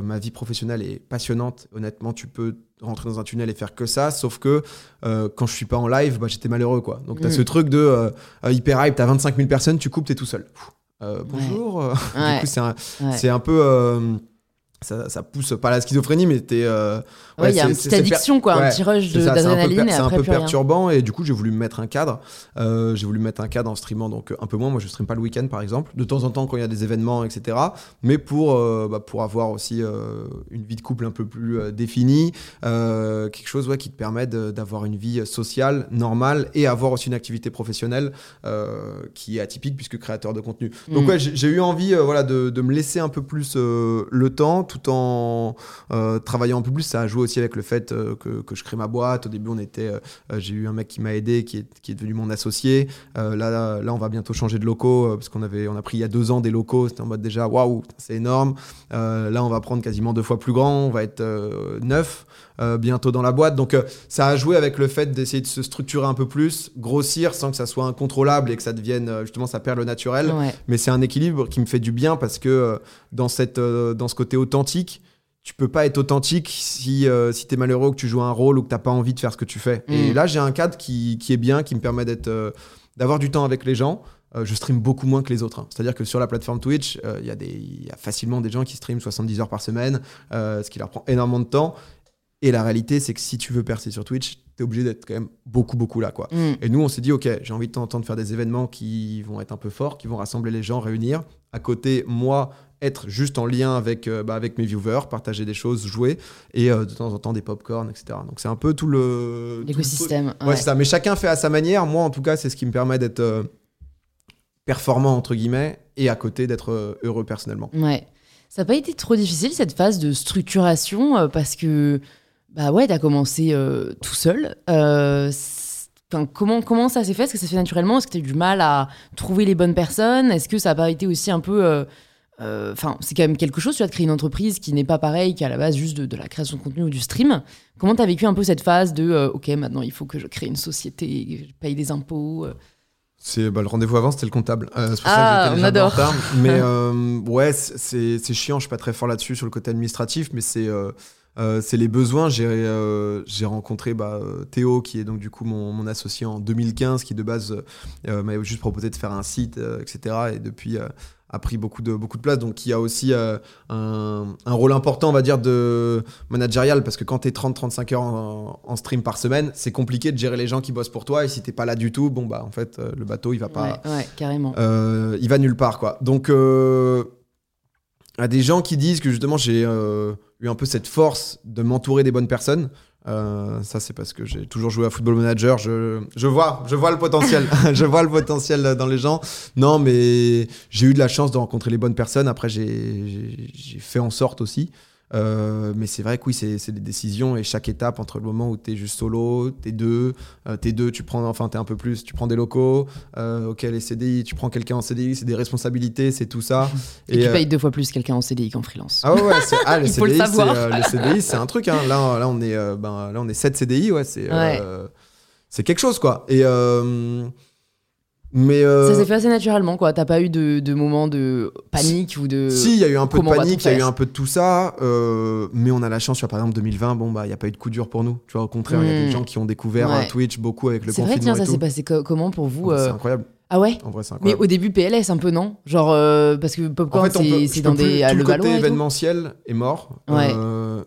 ma vie professionnelle est passionnante. Honnêtement, tu peux rentrer dans un tunnel et faire que ça. Sauf que quand je suis pas en live, bah, j'étais malheureux. Quoi. Donc, tu as Mm. ce truc de hyper hype, tu as 25 000 personnes, tu coupes, tu es tout seul. Bonjour. Ouais, du coup, c'est un, ouais. c'est un peu. Ça, ça pousse pas la schizophrénie, mais t'es. euh, Ouais, il y a une petite addiction, quoi, ouais, un petit rush c'est un peu d'adrénaline per- C'est un peu rien. perturbant et du coup j'ai voulu me mettre un cadre. Euh, j'ai voulu me mettre un cadre en streamant donc euh, un peu moins. Moi je stream pas le week-end par exemple. De temps en temps quand il y a des événements etc. Mais pour euh, bah, pour avoir aussi euh, une vie de couple un peu plus définie, quelque chose ouais, qui te permet d'avoir une vie sociale normale et avoir aussi une activité professionnelle qui est atypique puisque créateur de contenu. Donc Mm. ouais j'ai eu envie voilà de, de me laisser un peu plus le temps tout en travaillant un peu plus, ça a joué aussi avec le fait euh, que, que je crée ma boîte. Au début, on était, euh, euh, j'ai eu un mec qui m'a aidé, qui est, qui est devenu mon associé. Là, là, on va bientôt changer de locaux parce qu'on avait, on a pris il y a deux ans des locaux. C'était en mode déjà, waouh, c'est énorme. Là, on va prendre quasiment deux fois plus grand. On va être neuf bientôt dans la boîte. Donc, ça a joué avec le fait d'essayer de se structurer un peu plus, grossir sans que ça soit incontrôlable et que ça devienne justement ça perd le naturel Ouais. mais c'est un équilibre qui me fait du bien parce que dans, cette, dans ce côté authentique, tu peux pas être authentique si, euh, si tu es malheureux ou que tu joues un rôle ou que tu pas envie de faire ce que tu fais. Et Mm. là, j'ai un cadre qui, qui est bien, qui me permet d'être, euh, d'avoir du temps avec les gens. Euh, je stream beaucoup moins que les autres. hein. C'est-à-dire que sur la plateforme Twitch, il y, y a facilement des gens qui streament 70 heures par semaine, ce qui leur prend énormément de temps. Et la réalité, c'est que si tu veux percer sur Twitch, tu es obligé d'être quand même beaucoup, beaucoup là. Quoi. Mm. Et nous, on s'est dit, OK, j'ai envie de temps en temps de faire des événements qui vont être un peu forts, qui vont rassembler les gens, réunir. À côté, moi, être juste en lien avec, euh, bah, avec mes viewers, partager des choses, jouer, et euh, de temps en temps des pop-corn, etc. Donc c'est un peu tout le... L'écosystème. Ouais, ouais. c'est ça. Mais chacun fait à sa manière. Moi, en tout cas, c'est ce qui me permet d'être euh, performant, entre guillemets, et à côté d'être heureux personnellement. Ouais. Ça n'a pas été trop difficile cette phase de structuration parce que bah ouais, t'as commencé tout seul. Enfin, comment comment ça s'est fait? Est-ce que ça s'est fait naturellement? Est-ce que t'as eu du mal à trouver les bonnes personnes? Est-ce que ça n'a pas été aussi un peu euh, euh, Enfin, c'est quand même quelque chose, tu vois, de créer une entreprise qui n'est pas pareil qu'à la base juste de, de la création de contenu ou du stream. Comment t'as vécu un peu cette phase de euh, ok, maintenant il faut que je crée une société, que je paye des impôts euh. C'est bah, le rendez-vous avant, c'était le comptable. Euh, c'est pour Ah, ça que j'étais on adore. en retard. Mais euh, ouais, c'est c'est chiant. Je suis pas très fort là-dessus sur le côté administratif, mais c'est euh, c'est les besoins. J'ai j'ai rencontré bah, Théo, qui est donc du coup mon, mon associé en 2015, qui de base m'avait juste proposé de faire un site, etc. Et depuis a pris beaucoup de beaucoup de place. Donc il y a aussi euh, un, un rôle important, on va dire, de managérial, parce que quand tu es 30-35 heures en, en stream par semaine, c'est compliqué de gérer les gens qui bossent pour toi. Et si t'es pas là du tout, bon bah en fait euh, le bateau il va pas. Ouais, ouais, carrément. Euh, il va nulle part quoi. Donc euh, à des gens qui disent que justement j'ai eu un peu cette force de m'entourer des bonnes personnes. Euh, ça c'est parce que j'ai toujours joué à Football Manager. Je, je vois, je vois le potentiel. je vois le potentiel dans les gens. Non, mais j'ai eu de la chance de rencontrer les bonnes personnes. Après j'ai j'ai- j'ai fait en sorte aussi. Euh, mais c'est vrai que oui, c'est des décisions et chaque étape entre le moment où tu es juste solo, t'es deux, euh, t'es deux, tu prends, enfin t'es un peu plus, tu prends des locaux, euh, ok les CDI, tu prends quelqu'un en CDI, c'est des responsabilités, c'est tout ça. Et, tu payes deux fois plus quelqu'un en CDI qu'en freelance. ah ouais, ouais, c'est- ah, les faut le CDI, c'est, savoir. les CDI, c'est un truc. Hein. Là, là, on est, ben, là, on est 7 CDI, ouais, c'est, c'est quelque chose, quoi. Et, Mais euh, Ça s'est fait assez naturellement, quoi. T'as pas eu de, de moment de panique ou de. Si, il y a eu un peu de comment panique, il y a eu un peu de tout ça, euh, mais on a la chance, tu vois, par exemple 2020, bon bah il y a pas eu de coup dur pour nous, tu vois, au contraire, il y a des Mm. gens qui ont découvert Ouais. Twitch beaucoup avec le C'est confinement vrai, tiens, ça s'est passé co- comment pour vous C'est euh, incroyable, Ah ouais? En vrai c'est Mais au début, PLS un peu, non? Genre, parce que En Popcorn, fait, peut- c'est c'est dans des. tout le côté et tout événementiel est mort, Ouais.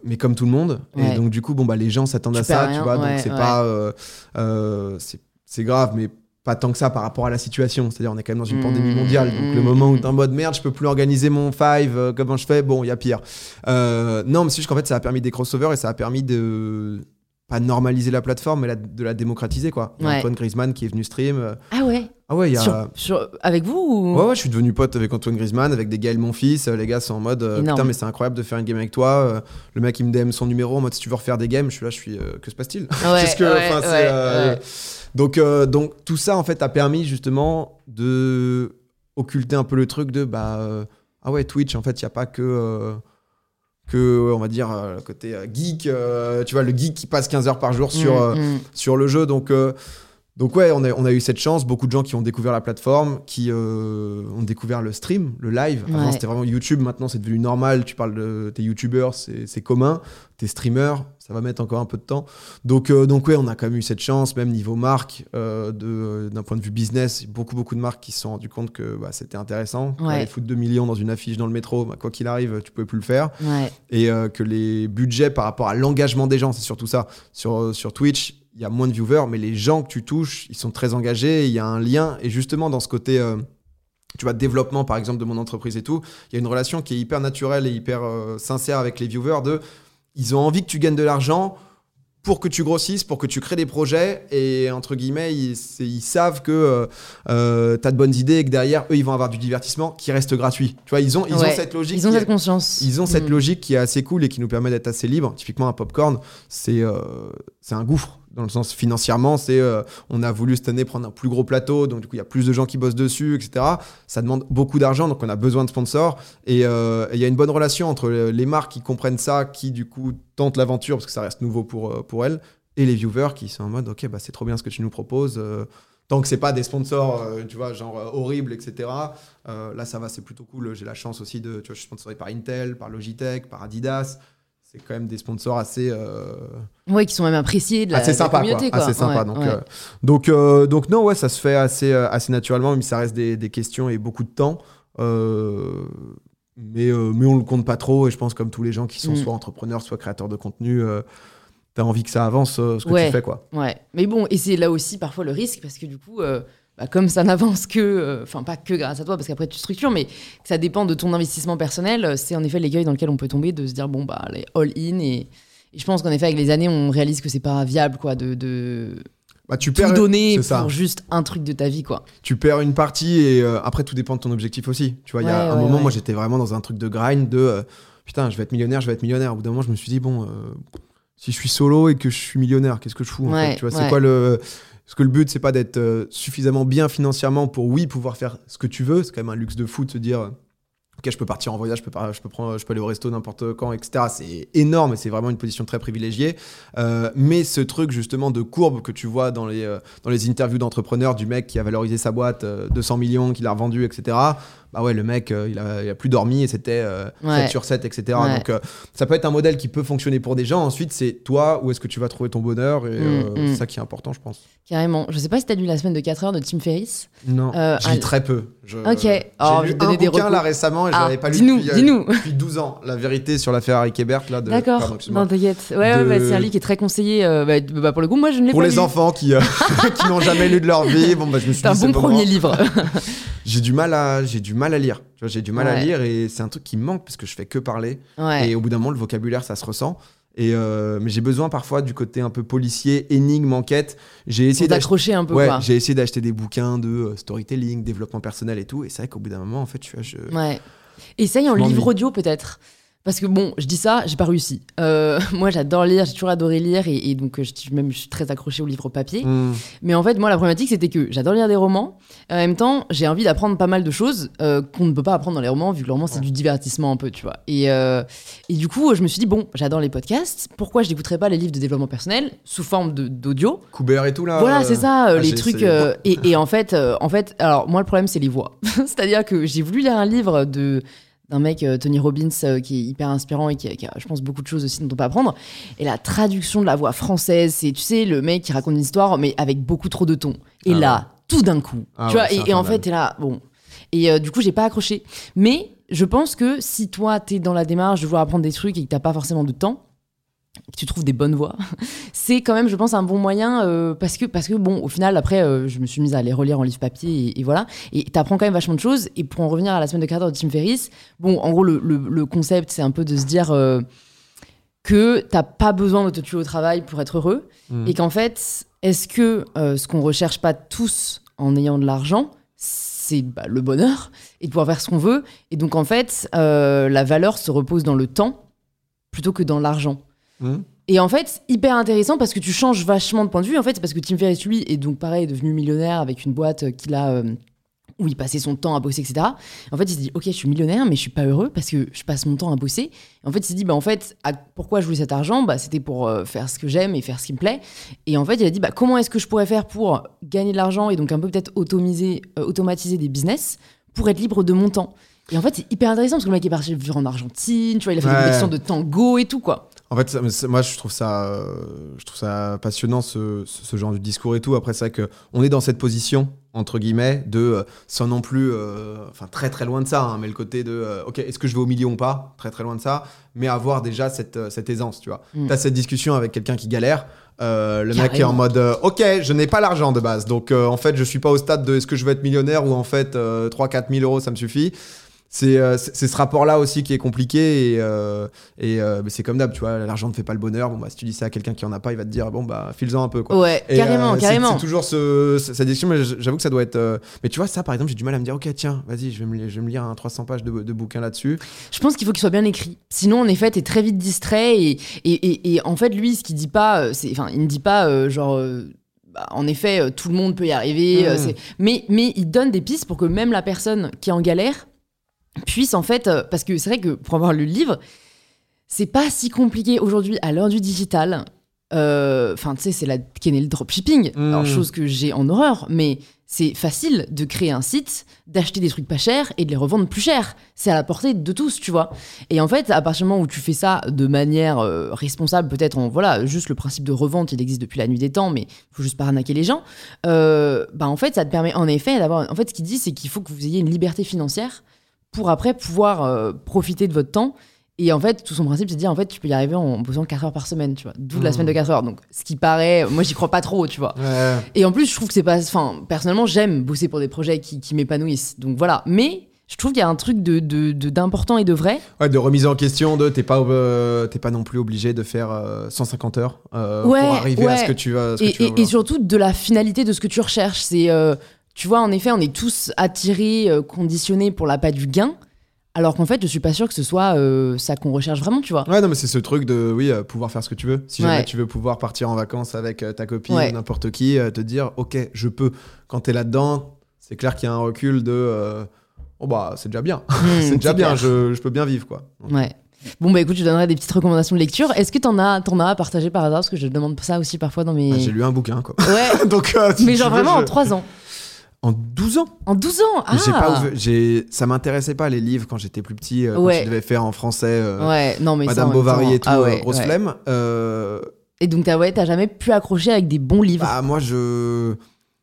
mais comme tout le monde, Ouais. et donc du coup, bon bah les gens s'attendent à ça, tu vois, donc c'est pas, c'est c'est grave, mais pas tant que ça par rapport à la situation. C'est-à-dire, on est quand même dans une pandémie mondiale, donc le moment où t'es en mode merde, je peux plus organiser mon five, euh, comment je fais? Bon, il y a pire. Euh, non, mais c'est juste qu'en fait, ça a permis des crossovers et ça a permis de pas normaliser la plateforme, mais la- de la démocratiser, quoi. Il y a Ouais. Antoine Griezmann qui est venu stream. euh, Ah ouais Ah ouais, il y a. sur, sur- Avec vous ou... Ouais, ouais, je suis devenu pote avec Antoine Griezmann, avec des Gaël mon fils. Les gars sont en mode euh, Énorme. putain, mais c'est incroyable de faire une game avec toi. Euh, le mec, il me DM son numéro en mode si tu veux refaire des games. Je suis là, je suis euh, que se passe-t-il? Ouais, Qu'est-ce que- ouais, enfin, c'est, ouais, euh, ouais. Donc, euh, donc tout ça en fait a permis justement de occulter un peu le truc de bah euh, ah ouais Twitch en fait il y a pas que euh, que on va dire le côté geek tu vois le geek qui passe 15 heures par jour sur Mm, mm. sur le jeu. Donc, euh, donc ouais, on a, on a eu cette chance. Beaucoup de gens qui ont découvert la plateforme, qui euh, ont découvert le stream, le live. Avant, Ouais. c'était vraiment YouTube. Maintenant, c'est devenu normal. Tu parles de tes YouTubeurs, c'est commun. Tes streamers, ça va mettre encore un peu de temps. Donc, euh, donc ouais, on a quand même eu cette chance, même niveau marque, euh, d'un point de vue business. Beaucoup, beaucoup de marques qui se sont rendues compte que bah, c'était intéressant. Ouais. Aller foutre 2 millions dans une affiche dans le métro, bah, quoi qu'il arrive, tu pouvais plus le faire Ouais. et que les budgets par rapport à l'engagement des gens, c'est surtout ça. Sur, sur Twitch, il y a moins de viewers, mais les gens que tu touches, ils sont très engagés, il y a un lien. Et justement, dans ce côté, euh, tu vois, développement par exemple de mon entreprise et tout, il y a une relation qui est hyper naturelle et hyper euh, sincère avec les viewers de, ils ont envie que tu gagnes de l'argent pour que tu grossisses, pour que tu crées des projets, et entre guillemets, ils, savent que tu as de bonnes idées et que derrière, eux, ils vont avoir du divertissement qui reste gratuit. Tu vois, ils ont, ils Ouais. ont cette logique. Ils ont qui est- cette conscience. ils ont cette Mm. logique qui est assez cool et qui nous permet d'être assez libre. Typiquement, un popcorn, c'est euh, c'est un gouffre. Dans le sens financièrement, c'est euh, on a voulu cette année prendre un plus gros plateau, donc du coup il y a plus de gens qui bossent dessus, etc. Ça demande beaucoup d'argent, donc on a besoin de sponsors. Et euh, il y a une bonne relation entre les marques qui comprennent ça, qui du coup tentent l'aventure parce que ça reste nouveau pour, euh, pour elles, et les viewers qui sont en mode ok bah c'est trop bien ce que tu nous proposes. euh, Tant que c'est pas des sponsors, tu vois, genre horribles, etc. là, ça va, c'est plutôt cool. J'ai la chance aussi de, tu vois, je suis sponsorisé par Intel, par Logitech, par Adidas. C'est quand même des sponsors assez, euh, Ouais, qui sont même appréciés de la, assez de la sympa, communauté. quoi. Quoi. Assez sympa. Ouais, donc, ouais. euh, donc, euh, donc non, ouais, ça se fait assez, euh, assez naturellement, mais ça reste des, des questions et beaucoup de temps. Mais, mais on le compte pas trop. Et je pense comme tous les gens qui sont Mm. soit entrepreneurs, soit créateurs de contenu, t'as envie que ça avance ce que Ouais. tu fais, quoi. Ouais, mais bon, et c'est là aussi parfois le risque parce que du coup, bah, comme ça n'avance que, euh, enfin pas que grâce à toi parce qu'après tu structures, mais que ça dépend de ton investissement personnel, euh, c'est en effet l'écueil dans lequel on peut tomber de se dire bon bah allez, all in et, et je pense qu'en effet avec les années on réalise que c'est pas viable quoi de, de Bah, tu tout perds, donner ça. pour juste un truc de ta vie quoi. tu perds une partie et euh, après tout dépend de ton objectif aussi. Tu vois, il y a Ouais, un moment, ouais. moi j'étais vraiment dans un truc de grind de euh, putain, je vais être millionnaire, je vais être millionnaire. Au bout d'un moment, je me suis dit bon, si je suis solo et que je suis millionnaire, qu'est-ce que je fous en fait Tu vois, c'est quoi le parce que le but, c'est pas d'être euh, suffisamment bien financièrement pour, oui, pouvoir faire ce que tu veux. C'est quand même un luxe de fou de se dire, euh, ok, je peux partir en voyage, je peux, je peux, prendre, je peux aller au resto n'importe quand, etc. C'est énorme et c'est vraiment une position très privilégiée. Euh, mais ce truc, justement, de courbe que tu vois dans les, dans les interviews d'entrepreneurs du mec qui a valorisé sa boîte euh, 200 millions, qui l'a revendu, etc. Bah ouais, le mec, euh, il, a, il a plus dormi et c'était euh, Ouais. 7 sur 7, etc. Ouais. Donc, euh, ça peut être un modèle qui peut fonctionner pour des gens. Ensuite, c'est toi, où est-ce que tu vas trouver ton bonheur et euh, Mm, mm. c'est ça qui est important, je pense. Carrément. Je sais pas si t'as lu la semaine de 4 heures de Tim Ferriss. Non, Euh, je lis un- très peu. Je- Ok. J'ai Oh, je lu un des bouquin là récemment et je Ah, l'avais pas lu dis-nous, depuis, euh, dis-nous. depuis 12 ans. La vérité sur l'affaire Harry Kebert là. De... D'accord. Non, t'inquiète. Ouais, ouais, De- bah, c'est un livre qui est très conseillé. euh, bah, bah, pour le coup, moi je ne l'ai Pour pas les lu. enfants qui, euh, qui n'ont jamais lu de leur vie, bon bah je me suis C'est un dit, c'est bon premier livre. J'ai du mal à, j'ai du mal à lire. J'ai du mal à lire et c'est un truc qui me manque parce que je fais que parler. ouais. Et au bout d'un moment, le vocabulaire, ça se ressent. Et euh, mais j'ai besoin parfois du côté un peu policier, énigme, enquête. J'ai essayé t'accrocher un peu, Ouais, j'ai essayé d'acheter des bouquins de euh, storytelling, développement personnel et tout. Et c'est vrai qu'au bout d'un moment, en fait, tu vois, je. Ouais. Essaye en Je livre audio peut-être. Parce que bon, je dis ça, j'ai pas réussi. Euh, moi, j'adore lire, j'ai toujours adoré lire, et, et donc euh, je, même je suis très accrochée aux livres papier. Hmm. Mais en fait, moi, la problématique, c'était que j'adore lire des romans. Et en même temps, j'ai envie d'apprendre pas mal de choses euh, qu'on ne peut pas apprendre dans les romans, vu que le roman, c'est Ouais. du divertissement un peu, tu vois. Et, euh, et du coup, je me suis dit, bon, j'adore les podcasts, pourquoi je n'écouterais pas les livres de développement personnel sous forme d'audio? Coubert et tout là. Voilà, euh, c'est ça, euh, ah, les trucs. euh, et, et en fait, euh, en fait, alors moi, le problème, c'est les voix. C'est-à-dire que j'ai voulu lire un livre de d'un mec, euh, Tony Robbins, euh, qui est hyper inspirant et qui a, qui a, je pense, beaucoup de choses aussi dont on peut apprendre. Et la traduction de la voix française, c'est, tu sais, le mec qui raconte une histoire, mais avec beaucoup trop de ton. Et Ah là, tout d'un coup, Ah tu ouais, vois, et, et en fait, t'es là, bon. Et euh, du coup, j'ai pas accroché. Mais je pense que si toi, t'es dans la démarche de vouloir apprendre des trucs et que t'as pas forcément de temps, que tu trouves des bonnes voix, c'est quand même, je pense, un bon moyen euh, parce que, parce que bon, au final, après, euh, je me suis mise à les relire en livre papier et, et voilà. Et t'apprends quand même vachement de choses. Et pour en revenir à la semaine de 4 heures de Tim Ferriss, bon, en gros, le, le- le concept, c'est un peu de se dire euh, que t'as pas besoin de te tuer au travail pour être heureux. Hmm. Et qu'en fait, est-ce que euh, ce qu'on recherche pas tous en ayant de l'argent, c'est bah, le bonheur et de pouvoir faire ce qu'on veut. Et donc, en fait, la valeur se repose dans le temps plutôt que dans l'argent. Hmm. Et en fait, hyper intéressant parce que tu changes vachement de point de vue. En fait, c'est parce que Tim Ferriss, lui, est donc pareil, devenu millionnaire avec une boîte euh, qu'il a. euh, où il passait son temps à bosser, etc. En fait, il s'est dit, ok, je suis millionnaire, mais je suis pas heureux parce que je passe mon temps à bosser. Et en fait, il s'est dit, bah en fait, à- pourquoi je voulais cet argent? Bah c'était pour euh, faire ce que j'aime et faire ce qui me plaît. Et en fait, il a dit, bah comment est-ce que je pourrais faire pour gagner de l'argent et donc un peu peut-être automiser, euh, automatiser des business pour être libre de mon temps? Et en fait, c'est hyper intéressant parce que le mec est parti vivre en Argentine, tu vois, il a fait Ouais. des collections de tango et tout, quoi. En fait, moi, je trouve ça, euh, je trouve ça passionnant ce, ce- ce genre de discours et tout. Après, c'est vrai que on est dans cette position entre guillemets de, euh, sans non plus, euh, enfin très très loin de ça, hein, mais le côté de, euh, ok, est-ce que je vais au million ou pas, très très loin de ça, mais avoir déjà cette, cette aisance, tu vois. Mm. T'as cette discussion avec quelqu'un qui galère. euh, le mec est en Carrément. mode euh, ok je n'ai pas l'argent de base donc euh, en fait je suis pas au stade de est-ce que je veux être millionnaire ou en fait 3-4 000 euros ça me suffit c'est euh, c'est ce rapport-là aussi qui est compliqué et, euh, et euh, c'est comme d'hab, tu vois, l'argent ne fait pas le bonheur. Bon bah si tu dis ça à quelqu'un qui en a pas, il va te dire bon bah file-en un peu quoi. Ouais, Et, carrément, carrément. C'est toujours ce, ce- cette discussion, mais j'avoue que ça doit être. Mais tu vois, ça par exemple, j'ai du mal à me dire ok tiens, vas-y, je vais me, li- je vais me lire un 300 pages de, de bouquin là-dessus. Je pense qu'il faut qu'il soit bien écrit. Sinon, en effet, t'es très vite distrait. Et, en fait, lui, ce qu'il dit pas, c'est, enfin, il ne dit pas genre. bah, en effet, tout le monde peut y arriver. euh, Mm. mais, mais il donne des pistes pour que même la personne qui est en galère puisse en fait. euh, parce que c'est vrai que pour avoir lu le livre, c'est pas si compliqué aujourd'hui à l'heure du digital. euh, Enfin, tu sais, c'est la qu'est né le dropshipping. Mm. Alors, chose que j'ai en horreur, mais c'est facile de créer un site, d'acheter des trucs pas chers et de les revendre plus cher. C'est à la portée de tous, tu vois. Et en fait, à partir du moment où tu fais ça de manière euh, responsable, peut-être en voilà, juste le principe de revente, il existe depuis la nuit des temps, mais il faut juste pas arnaquer les gens. euh, bah en fait, ça te permet en effet d'avoir. En fait, ce qu'il dit, c'est qu'il faut que vous ayez une liberté financière pour après pouvoir euh, profiter de votre temps. Et en fait, tout son principe, c'est de dire en fait, tu peux y arriver en bossant 4 heures par semaine, tu vois. D'où la Mhm. semaine de 4 heures. Donc, ce qui paraît, moi, j'y crois pas trop, tu vois. Ouais. Et en plus, je trouve que c'est pas. Enfin, personnellement, j'aime bosser pour des projets qui, qui m'épanouissent. Donc voilà. Mais je trouve qu'il y a un truc de, d'important et de vrai. Ouais, de remise en question, de t'es pas, euh, pas non plus obligé de faire euh, 150 heures euh, Ouais, pour arriver à ce que tu ce que Et, tu veux et- surtout de la finalité de ce que tu recherches. C'est. Tu vois, en effet, on est tous attirés, euh, conditionnés pour l'appât du gain. Alors qu'en fait, je suis pas sûre que ce soit euh, ça qu'on recherche vraiment, tu vois. Ouais, non, mais c'est ce truc de, oui, euh, pouvoir faire ce que tu veux. Si jamais Ouais. tu veux pouvoir partir en vacances avec euh, ta copine Ouais. ou n'importe qui, te dire, ok, je peux. Quand t'es là-dedans, c'est clair qu'il y a un recul de, oh bah, c'est déjà bien. Hmm, c'est déjà bien, je, je peux bien vivre, quoi. Ouais. Bon, bah écoute, je donnerai des petites recommandations de lecture. Est-ce que t'en as, t'en as à partager par hasard? Parce que je demande ça aussi parfois dans mes. Ah, J'ai lu un bouquin, quoi. Ouais, Donc, si mais genre veux, vraiment en 3 ans. En 12 ans En 12 ans Ah pas ouvert- j'ai- Ça m'intéressait pas les livres quand j'étais plus petit, euh, Ouais. quand je devais faire en français. euh, Ouais, non, mais Madame Bovary temps- et tout, Ah euh, ouais, grosse ouais. flemme. Euh, Et donc, t'as ouais, t'as jamais pu accrocher avec des bons livres. Bah, moi, je.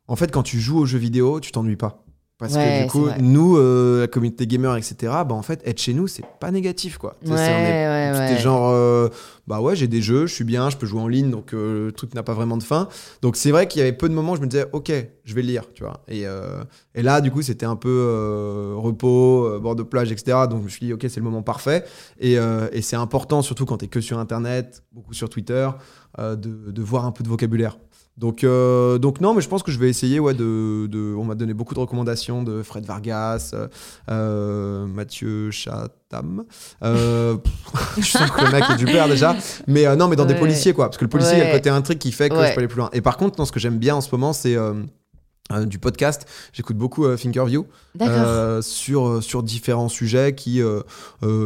En fait, quand tu joues aux jeux vidéo, tu t'ennuies pas. Parce Ouais, que du coup, nous, euh, la communauté gamer, etc., bah, en fait, être chez nous, c'est pas négatif, quoi. Ouais, ouais, C'était genre, euh, bah ouais, j'ai des jeux, je suis bien, je peux jouer en ligne, donc euh, le truc n'a pas vraiment de fin. Donc c'est vrai qu'il y avait peu de moments où je me disais, ok, je vais le lire, tu vois. Et, et là, du coup, c'était un peu repos, bord de plage, etc. Donc je me suis dit, ok, c'est le moment parfait. Et, et c'est important, surtout quand t'es que sur Internet, beaucoup sur Twitter, de, de voir un peu de vocabulaire. Donc, euh, donc non, mais je pense que je vais essayer. Ouais, de, de- on m'a donné beaucoup de recommandations de Fred Vargas, euh, Mathieu Chatham. Euh, je sens que le mec est du père déjà. Mais euh, non, mais dans des Ouais. policiers, quoi. Parce que le policier, il y a Ouais. le côté intrigue qui fait que Ouais. je peux aller plus loin. Et par contre, non, ce que j'aime bien en ce moment, c'est du podcast. J'écoute beaucoup euh, euh, sur, sur différents sujets qui, euh,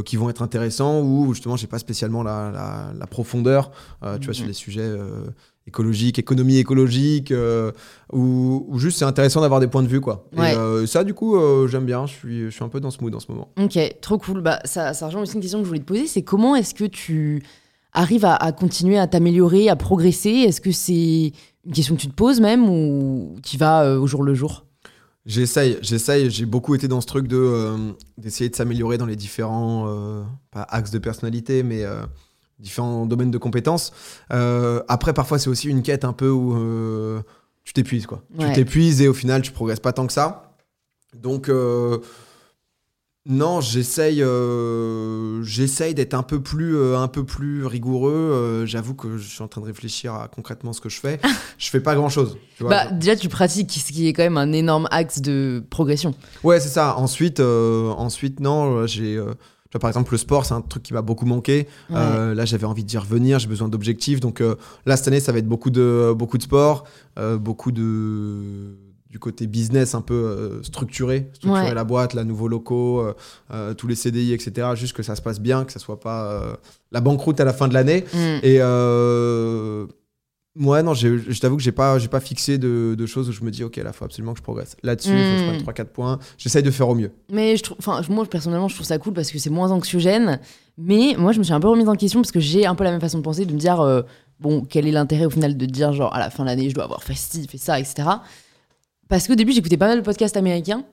qui vont être intéressants ou justement, j'ai pas spécialement la, la, la profondeur, tu vois, Mhm. sur les sujets écologiques, économie écologique, euh, ou, ou juste c'est intéressant d'avoir des points de vue, quoi. Ouais. Et euh, ça, du coup, euh, j'aime bien, je suis, je suis un peu dans ce mood en ce moment. Ok, trop cool. Bah, ça, ça rejoint aussi une question que je voulais te poser, c'est comment est-ce que tu arrives à, à continuer à t'améliorer, à progresser? Est-ce que c'est une question que tu te poses même ou tu vas euh, au jour le jour? J'essaye, j'essaye, j'ai beaucoup été dans ce truc de d'essayer de s'améliorer dans les différents, pas axes de personnalité, mais différents domaines de compétences. Euh, après, parfois, c'est aussi une quête un peu où euh, tu t'épuises, quoi. Ouais. Tu t'épuises et au final, tu progresses pas tant que ça. Donc, euh, non, j'essaye, j'essaye d'être un peu plus, un peu plus rigoureux. J'avoue que je suis en train de réfléchir à concrètement ce que je fais. je fais pas grand chose. Tu vois, Bah, déjà, tu pratiques, ce qui est quand même un énorme axe de progression. Ouais, c'est ça. Ensuite, ensuite non, j'ai. Vois, par exemple, le sport, c'est un truc qui m'a beaucoup manqué. Ouais. Euh, là, j'avais envie d'y revenir, j'ai besoin d'objectifs. Donc euh, là, cette année, ça va être beaucoup de, beaucoup de sport, euh, beaucoup de du côté business un peu structuré, structurer Ouais. la boîte, la nouveaux locaux, tous les CDI, etc. Juste que ça se passe bien, que ça soit pas la banqueroute à la fin de l'année. Mm. Et ouais, non, je t'avoue que j'ai pas, j'ai pas fixé de, de choses où je me dis, ok, là, faut absolument que je progresse. Là-dessus, il faut que je prenne 3-4 points. J'essaye de faire au mieux. Mais je trouve, enfin, moi personnellement, je trouve ça cool parce que c'est moins anxiogène. Mais moi, je me suis un peu remise en question parce que j'ai un peu la même façon de penser, de me dire, euh, bon, quel est l'intérêt au final de dire, genre, à la fin de l'année, je dois avoir fait ci, fait ça, etc. Parce qu'au début, j'écoutais pas mal de podcasts américains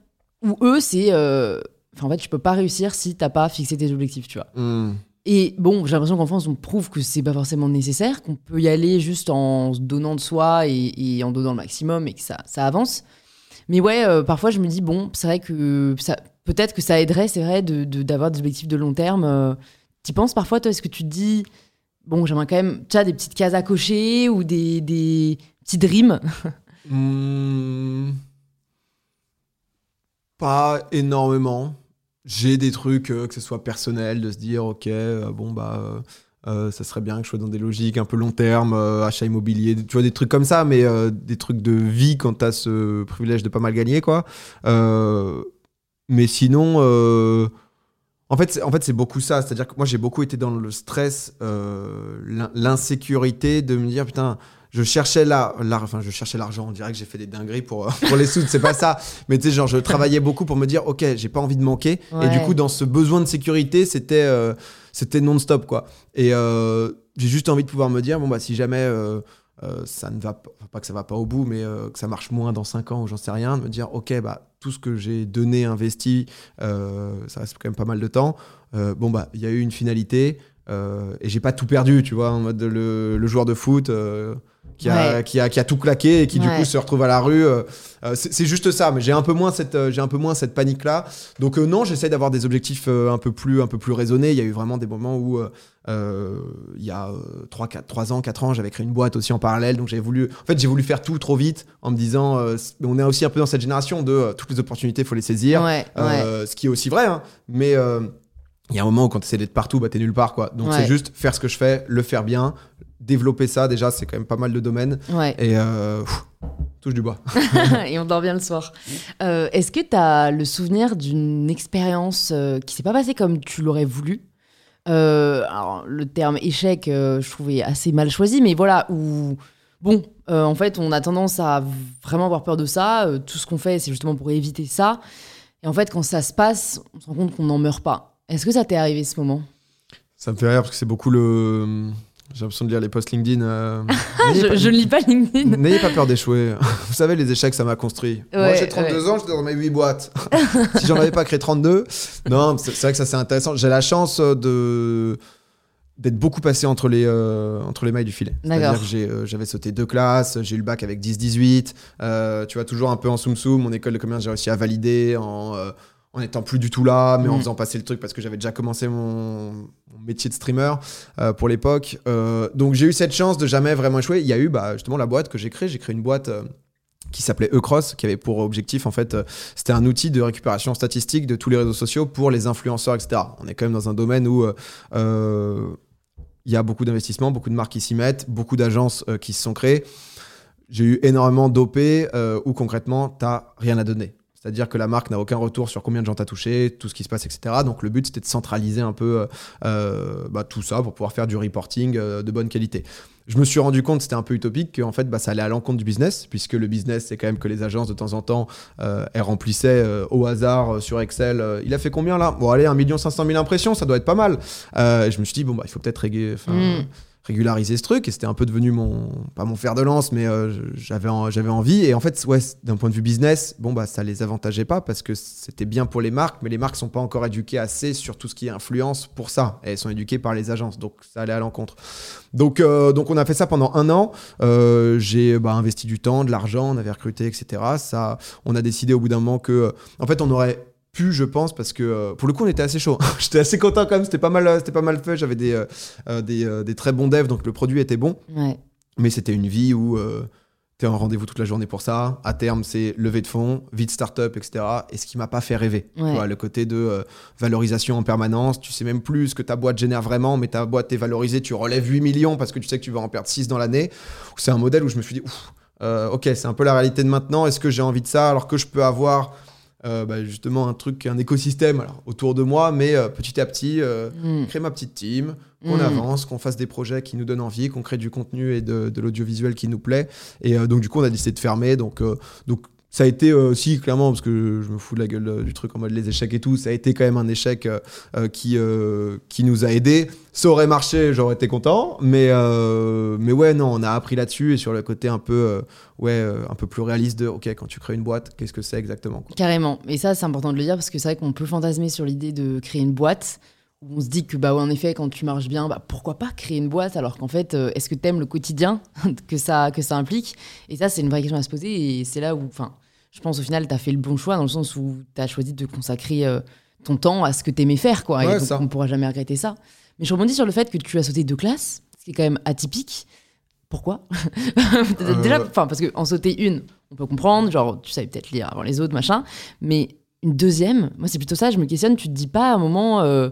où eux, c'est. euh, Enfin, en fait, tu peux pas réussir si t'as pas fixé tes objectifs, tu vois. Hmm. Et bon, j'ai l'impression qu'en France, on prouve que c'est pas forcément nécessaire, qu'on peut y aller juste en se donnant de soi et, en donnant le maximum et que ça, ça avance. Mais ouais, euh, parfois je me dis, bon, c'est vrai que ça, peut-être que ça aiderait, c'est vrai, de, d'avoir des objectifs de long terme. Euh, T'y penses parfois, toi, est-ce que tu te dis, bon, j'aimerais quand même, tu as des petites cases à cocher ou des, des petits dreams Hmm. Pas énormément. J'ai des trucs, euh, que ce soit personnel, de se dire, ok, euh, bon, bah. euh, ça serait bien que je sois dans des logiques un peu long terme, achat immobilier, tu vois, des trucs comme ça, mais des trucs de vie quand t'as ce privilège de pas mal gagner, quoi. Mais sinon, en fait, c'est- en fait, beaucoup ça. C'est-à-dire que moi, j'ai beaucoup été dans le stress, l'in- l'insécurité de me dire, putain, je cherchais enfin, je cherchais l'argent. On dirait que j'ai fait des dingueries pour, euh, pour les sous, c'est pas ça. Mais tu sais, genre, je travaillais beaucoup pour me dire, ok, j'ai pas envie de manquer. Et du coup, dans ce besoin de sécurité, c'était euh, c'était non-stop, quoi. Et euh, j'ai juste envie de pouvoir me dire, bon, bah, si jamais ça ne va pas, pas que ça va pas au bout, mais que ça marche moins dans 5 ans ou j'en sais rien, de me dire, ok, bah, tout ce que j'ai donné, investi, ça reste quand même pas mal de temps. Bon, bah, il y a eu une finalité. et j'ai pas tout perdu, tu vois, en mode le, le joueur de foot qui, a, Ouais. qui, a, qui a tout claqué et qui du coup se retrouve à la rue. euh, euh, c'est juste ça, mais j'ai un peu moins cette, euh, j'ai un peu moins cette panique là. Donc euh, non, j'essaie d'avoir des objectifs euh, un peu plus, un peu plus raisonnés. Il y a eu vraiment des moments où il y a euh, 3, 4, 3 ans, 4 ans, j'avais créé une boîte aussi en parallèle. Donc j'avais voulu, en fait, j'ai voulu faire tout trop vite en me disant, on est aussi un peu dans cette génération de toutes les opportunités, faut les saisir. Ouais, ce qui est aussi vrai, hein. mais il y a un moment où quand tu essaies d'être partout, bah, t'es nulle part. Quoi. Donc Ouais. c'est juste faire ce que je fais, le faire bien, développer ça. Déjà, c'est quand même pas mal de domaines. ouais. Et euh, pff, touche du bois. et on dort bien le soir. Euh, Est-ce que tu as le souvenir d'une expérience euh, qui s'est pas passée comme tu l'aurais voulu? Alors, Le terme échec, je trouvais assez mal choisi, mais voilà, où, bon, en fait, on a tendance à vraiment avoir peur de ça. tout ce qu'on fait, c'est justement pour éviter ça. Et en fait, quand ça se passe, on se rend compte qu'on n'en meurt pas. Est-ce que ça t'est arrivé ce moment? Ça me fait rire parce que c'est beaucoup le. J'ai l'impression de lire les posts LinkedIn. euh, je, pas- je ne lis pas LinkedIn. N'ayez pas peur d'échouer. Vous savez, les échecs, ça m'a construit. Moi, Ouais, j'ai 32 ans, j'étais dans mes 8 boîtes. si j'en avais pas créé 32. Non, c'est vrai que ça, c'est intéressant. J'ai la chance euh, de d'être beaucoup passé entre les, euh, entre les mailles du filet. D'accord. C'est-à-dire que j'ai, euh, j'avais sauté deux classes, j'ai eu le bac avec 10-18. euh, tu vois, toujours un peu en soum-soum. Mon école de commerce, j'ai réussi à valider en, euh, en étant plus du tout là, mais en Mm. faisant passer le truc parce que j'avais déjà commencé mon métier de streamer euh, pour l'époque. Euh, donc j'ai eu cette chance de jamais vraiment échouer. Il y a eu bah, justement la boîte que j'ai créée. J'ai créé une boîte euh, qui s'appelait Ecross, qui avait pour objectif, en fait, c'était un outil de récupération statistique de tous les réseaux sociaux pour les influenceurs, etc. On est quand même dans un domaine où il y a beaucoup d'investissements, beaucoup de marques qui s'y mettent, beaucoup d'agences qui se sont créées. J'ai eu énormément d'OP où concrètement, tu n'as rien à donner. C'est-à-dire que la marque n'a aucun retour sur combien de gens t'as touché, tout ce qui se passe, etc. Donc le but, c'était de centraliser un peu euh, euh, bah, tout ça pour pouvoir faire du reporting euh, de bonne qualité. Je me suis rendu compte, c'était un peu utopique, qu'en fait, bah, ça allait à l'encontre du business, puisque le business, c'est quand même que les agences, de temps en temps, elles remplissaient au hasard sur Excel. il a fait combien là? Bon, allez, 1 500 000 impressions, ça doit être pas mal. Je me suis dit, bon, bah, il faut peut-être régler. Régulariser ce truc et c'était un peu devenu mon pas mon fer de lance mais euh, j'avais j'avais envie et en fait ouais d'un point de vue business bon bah ça les avantageait pas parce que c'était bien pour les marques mais les marques sont pas encore éduquées assez sur tout ce qui est influence pour ça et elles sont éduquées par les agences donc ça allait à l'encontre. Donc euh, donc on a fait ça pendant un an Euh, j'ai bah, investi du temps de l'argent on avait recruté etc ça on a décidé au bout d'un moment que en fait on aurait pu je pense parce que euh, pour le coup on était assez chaud j'étais assez content quand même c'était pas mal euh, c'était pas mal fait j'avais des euh, des, euh, des très bons devs, donc le produit était bon. Ouais. Mais c'était une vie où tu es en rendez-vous toute la journée pour ça. À terme, c'est levée de fonds, vie de start-up, etc. Et ce qui m'a pas fait rêver. Tu Ouais. vois, le côté de valorisation en permanence. Tu sais même plus ce que ta boîte génère vraiment, mais ta boîte est valorisée. Tu relèves 8 millions parce que tu sais que tu vas en perdre 6 dans l'année. C'est un modèle où je me suis dit, Ouf, ok, c'est un peu la réalité de maintenant. Est-ce que j'ai envie de ça alors que je peux avoir. Euh, bah, justement un truc, un écosystème alors, autour de moi, mais euh, petit à petit, euh, Mm. créer ma petite team, qu'on Mm. avance, qu'on fasse des projets qui nous donnent envie, qu'on crée du contenu et de, de l'audiovisuel qui nous plaît. Et euh, donc, du coup, on a décidé de fermer. Donc, donc ça a été euh, aussi, clairement, parce que je me fous de la gueule euh, du truc en mode les échecs et tout, ça a été quand même un échec euh, euh, qui, euh, qui nous a aidés. Ça aurait marché, j'aurais été content. Mais, euh, mais ouais, non, on a appris là-dessus et sur le côté un peu, euh, ouais, euh, un peu plus réaliste de, OK, quand tu crées une boîte, qu'est-ce que c'est exactement. Carrément. Et ça, c'est important de le dire parce que c'est vrai qu'on peut fantasmer sur l'idée de créer une boîte où on se dit que, bah, ouais, en effet, quand tu marches bien, bah, pourquoi pas créer une boîte alors qu'en fait, euh, est-ce que t'aimes le quotidien que ça, que ça implique? Et ça, c'est une vraie question à se poser et c'est là où, enfin, je pense au final, t'as fait le bon choix dans le sens où t'as choisi de consacrer euh, ton temps à ce que t'aimais faire, quoi. Ouais, et donc, ça. on pourra jamais regretter ça. Mais je rebondis sur le fait que tu as sauté deux classes, ce qui est quand même atypique. Pourquoi? Euh, Déjà, enfin, parce qu'en sauter une, on peut comprendre, genre, tu savais peut-être lire avant les autres, machin. Mais une deuxième, moi, c'est plutôt ça, je me questionne, tu te dis pas à un moment, euh,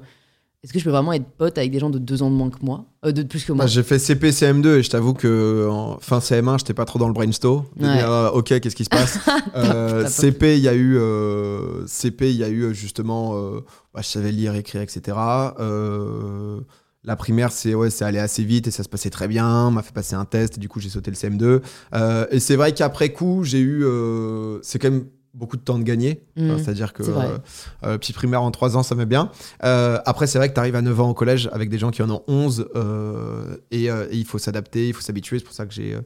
est-ce que je peux vraiment être pote avec des gens de deux ans de moins que moi? Euh, De plus que moi j'ai fait CP, CM2 et je t'avoue que en fin CM1, j'étais pas trop dans le brainstorm. De Ouais. dire, euh, ok, qu'est-ce qui se passe Euh. CP, il y a eu, euh, CP, il y a eu euh, justement, euh, bah, je savais lire, écrire, etc. Euh, la primaire, c'est ouais, c'est allé assez vite et ça se passait très bien. On m'a fait passer un test et du coup, j'ai sauté le CM2. Euh, et c'est vrai qu'après coup, j'ai eu, euh, c'est quand même beaucoup de temps de gagner. Mm. Enfin, C'est-à-dire que euh, euh, petit primaire en 3 ans, ça met bien. Euh, après, c'est vrai que tu arrives à 9 ans au collège avec des gens qui en ont 11 euh, et, et il faut s'adapter, il faut s'habituer. C'est pour ça que j'ai,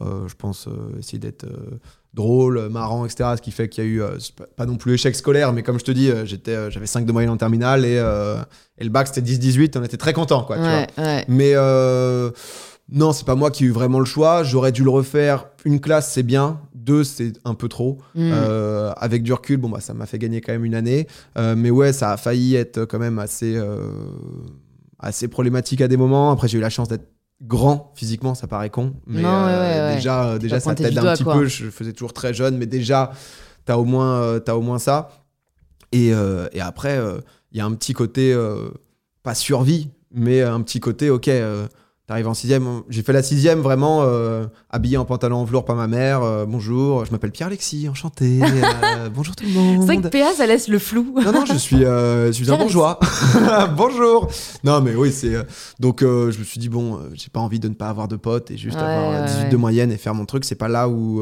je pense, essayé d'être drôle, marrant, etc. Ce qui fait qu'il y a eu, pas, non plus échec scolaire, mais comme je te dis, j'étais, j'avais 5 de moyenne en terminale et, et le bac c'était 10-18, on était très contents. Quoi, tu vois. ouais, ouais. Mais non, c'est pas moi qui ai eu vraiment le choix. J'aurais dû le refaire. Une classe, c'est bien. Deux, c'est un peu trop. Mm. Euh, avec du recul, bon, bah, ça m'a fait gagner quand même une année. Euh, mais ouais, ça a failli être quand même assez, euh, assez problématique à des moments. Après, j'ai eu la chance d'être grand physiquement, ça paraît con. Mais Non, ouais, ouais, ouais. déjà, déjà ça t'aide un petit quoi. peu. Je faisais toujours très jeune, mais déjà, t'as au, moins, t'as au moins ça. Et, et après, il y a un petit côté, pas survie, mais un petit côté, ok, t'arrives en sixième. J'ai fait la sixième vraiment euh, habillé en pantalon en velours par ma mère. euh, bonjour, je m'appelle Pierre-Alexis, enchanté. euh, bonjour tout le monde. C'est vrai que PA, ça laisse le flou. Non, non, je suis, je suis un bourgeois. Bonjour. Non, mais oui, c'est. Donc, je me suis dit, bon, j'ai pas envie de ne pas avoir de potes et juste Ouais, avoir euh, ouais, 18 ouais. de moyenne et faire mon truc. C'est pas là où.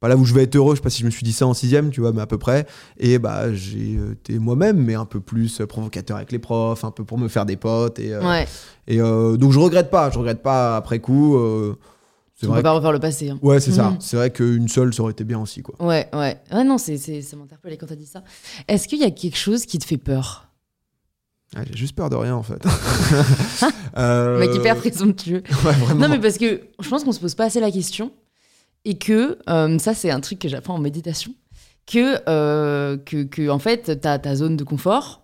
Pas là où je vais être heureux, je sais pas si je me suis dit ça en sixième, tu vois, mais à peu près. Et bah, j'ai euh, été moi-même, mais un peu plus euh, provocateur avec les profs, un peu pour me faire des potes. Et, euh, Ouais, et euh, donc, je regrette pas, je regrette pas après coup. euh, c'est on vrai. peut pas refaire le passé. hein. Ouais, c'est ça. Mhm. C'est vrai qu'une seule, ça aurait été bien aussi, quoi. Ouais, ouais. Ouais, non, c'est, c'est, ça m'interpelle quand t'as dit ça. Est-ce qu'il y a quelque chose qui te fait peur? Ah, j'ai juste peur de rien, en fait. Euh, Mec hyper présomptueux. Ouais. Non, mais parce que je pense qu'on se pose pas assez la question et que euh, ça, c'est un truc que j'apprends en méditation. Que, euh, que, que en fait, t'as ta zone de confort,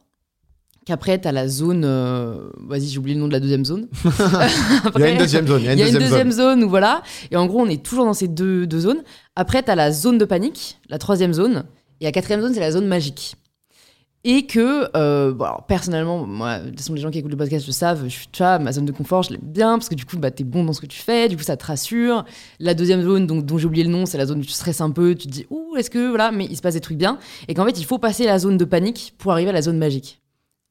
Qu'après, tu as la zone. euh, Vas-y, j'ai oublié le nom de la deuxième zone. Il y a une deuxième zone. Il y a une Il y a une deuxième, deuxième zone. zone où voilà. Et en gros, on est toujours dans ces deux, deux zones. Après, tu as la zone de panique, la troisième zone. Et la quatrième zone, c'est la zone magique. Et que, euh, bon, personnellement, moi, de toute façon, les gens qui écoutent le podcast le savent, je suis, tu ma zone de confort, je l'aime bien, parce que du coup, bah, t'es bon dans ce que tu fais, du coup, ça te rassure. La deuxième zone, dont j'ai oublié le nom, c'est la zone où tu stresses un peu, tu te dis, ouh, est-ce que, voilà, mais il se passe des trucs bien. Et qu'en fait, il faut passer la zone de panique pour arriver à la zone magique.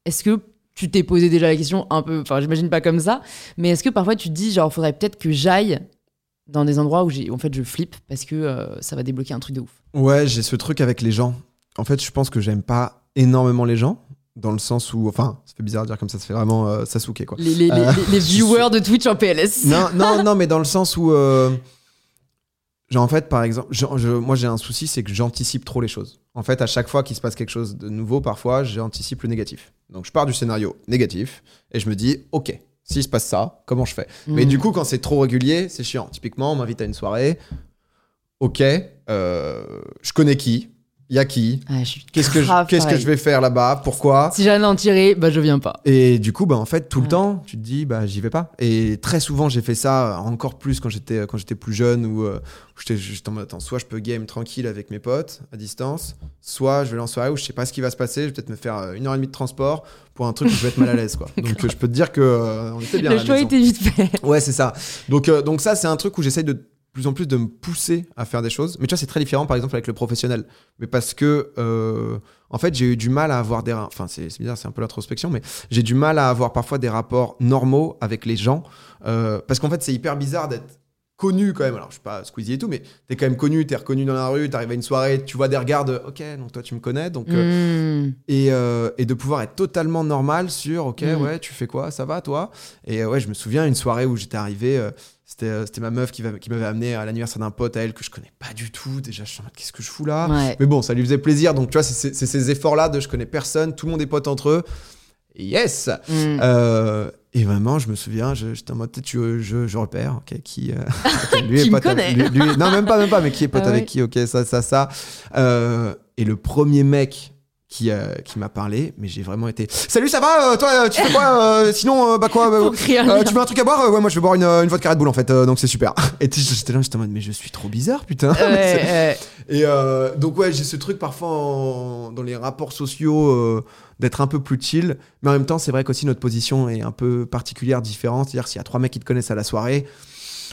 Est-ce que tu t'es posé déjà la question un peu, enfin, j'imagine pas comme ça, mais est-ce que parfois tu te dis, genre, faudrait peut-être que j'aille dans des endroits où j'ai, en fait, je flippe parce que euh, ça va débloquer un truc de ouf? Ouais, j'ai ce truc avec les gens. En fait, je pense que j'aime pas énormément les gens. Dans le sens où, enfin, ça fait bizarre de dire comme ça, ça fait vraiment euh, Sasuke quoi. Les, Euh, les- les viewers de Twitch en PLS. non, non, non, mais dans le sens où, euh, genre en fait, par exemple, je- je- moi j'ai un souci, c'est que j'anticipe trop les choses. En fait, à chaque fois qu'il se passe quelque chose de nouveau, parfois, j'anticipe le négatif. Donc je pars du scénario négatif et je me dis, ok, s'il se passe ça, comment je fais? Mais du coup, quand c'est trop régulier, c'est chiant. Typiquement, on m'invite à une soirée, ok, euh, je connais qui, y a qui, Ah, qu'est-ce que je, grave qu'est-ce que pareil. je vais faire là-bas, pourquoi? Si j'allais en tirer, bah je viens pas. et du coup, bah, en fait, tout le temps, tu te dis, bah, j'y vais pas. Et très souvent, j'ai fait ça, encore plus quand j'étais, quand j'étais plus jeune, où, euh, où j'étais juste en mode, attends, soit je peux game tranquille avec mes potes, à distance, soit je vais aller en soirée où je sais pas ce qui va se passer, je vais peut-être me faire euh, une heure et demie de transport pour un truc où je vais être mal à l'aise, quoi. Donc, je peux te dire que euh, on était bien. à Le la choix maison. était vite fait. Ouais, c'est ça. Donc, euh, donc ça, c'est un truc où j'essaye de plus en plus de me pousser à faire des choses. Mais tu vois, c'est très différent, par exemple, avec le professionnel. Mais parce que, euh, en fait, j'ai eu du mal à avoir des... Enfin, c'est bizarre, c'est un peu l'introspection, mais j'ai du mal à avoir parfois des rapports normaux avec les gens. Euh, parce qu'en fait, c'est hyper bizarre d'être connu quand même. Alors, je suis pas Squeezie et tout, mais t'es quand même connu, t'es reconnu dans la rue, t'arrives à une soirée, tu vois des regards de, ok, donc toi, tu me connais. Donc, euh, Mm. et, et de pouvoir être totalement normal sur ok Mm. ouais tu fais quoi ça va toi? Et ouais je me souviens une soirée où j'étais arrivé c'était euh, c'était ma meuf qui, va- qui m'avait amené à l'anniversaire d'un pote à elle que je connais pas du tout déjà je suis en mode qu'est-ce que je fous là Ouais. mais bon ça lui faisait plaisir donc tu vois c'est ces efforts là de je connais personne tout le monde est pote entre eux yes Mm. Euh, et vraiment, je me souviens, je- j'étais en mode, peut-être je, je, repère, ok, qui, euh, lui Qui est pote avec- lui- lui- non, même pas, même pas, mais qui est pote Ah avec qui, ok, ça, ça, ça. Euh, et le premier mec qui, euh, qui m'a parlé, mais j'ai vraiment été, salut, ça va, euh, toi, euh, tu fais quoi, euh, sinon, bah quoi, tu veux un truc à boire Ouais, moi je vais boire une, une vodka Red Bull en fait, donc c'est super. Et j'étais là, j'étais en mode, mais je suis trop bizarre, putain. Ouais. Et donc ouais, j'ai ce truc parfois en- dans les rapports sociaux d'être un peu plus chill, mais en même temps c'est vrai qu'aussi notre position est un peu particulière, différente. C'est-à-dire s'il y a trois mecs qui te connaissent à la soirée,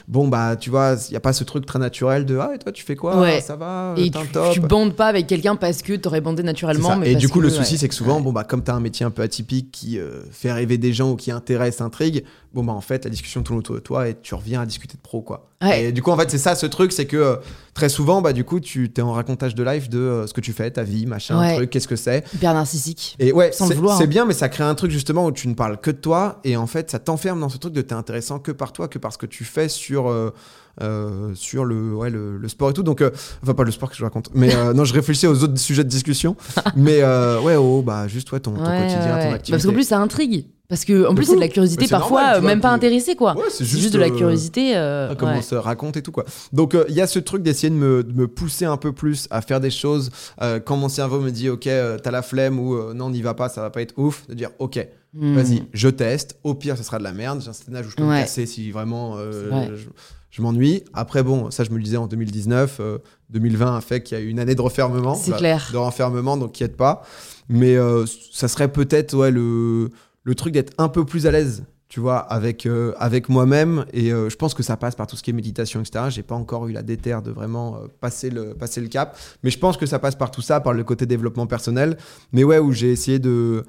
bon bah tu vois, il y a pas ce truc très naturel de ah et toi tu fais quoi, Ouais. ça va, Et un tu, top. tu bandes pas avec quelqu'un parce que t'aurais bandé naturellement. Mais Et du coup, que, le souci, ouais. c'est que souvent, Ouais. bon, bah, comme tu as un métier un peu atypique qui euh, fait rêver des gens ou qui intéresse, intrigue, bon, bah, en fait, la discussion tourne autour de toi et tu reviens à discuter de pro, quoi. Et du coup, en fait, c'est ça ce truc, c'est que euh, très souvent, bah, du coup, tu es en racontage de live de euh, ce que tu fais, ta vie, machin, Ouais. truc, qu'est-ce que c'est. Hyper narcissique. Et ouais, Sans le c'est vouloir, c'est hein. bien, mais ça crée un truc justement où tu ne parles que de toi et en fait, ça t'enferme dans ce truc de t'es intéressant que par toi, que par ce que tu fais sur. euh, euh, sur le, ouais, le, le sport et tout. Donc, euh, enfin, pas le sport que je raconte, mais euh, non, je réfléchissais aux autres sujets de discussion. mais ouais, oh, bah, juste ouais, ton, ton Ouais, quotidien, ton activité. Parce qu'en plus, ça intrigue. Parce que, en plus, c'est de la curiosité c'est parfois, normal, tu vois, même pas tu- intéressé, quoi. Ouais, c'est juste, de la curiosité. euh, comment ouais. on se raconte et tout quoi. Donc euh, il y a ce truc d'essayer de me, de me pousser un peu plus à faire des choses euh, quand mon cerveau me dit ok t'as la flemme ou non n'y va pas ça va pas être ouf de dire ok Hmm. vas-y je teste au pire ça sera de la merde j'ai un certain âge où je peux me Ouais. casser si vraiment euh, vrai. je, je m'ennuie après bon ça je me le disais en 2019 euh, 2020 a fait qu'il y a eu une année de refermement C'est Bah, clair. de renfermement donc qui aide pas mais euh, ça serait peut-être ouais le le truc d'être un peu plus à l'aise tu vois, avec, euh, avec moi-même. Et euh, je pense que ça passe par tout ce qui est méditation, etc. J'ai pas encore eu la déterre de vraiment euh, passer, le, passer le cap. Mais je pense que ça passe par tout ça, par le côté développement personnel. Mais ouais, où j'ai essayé de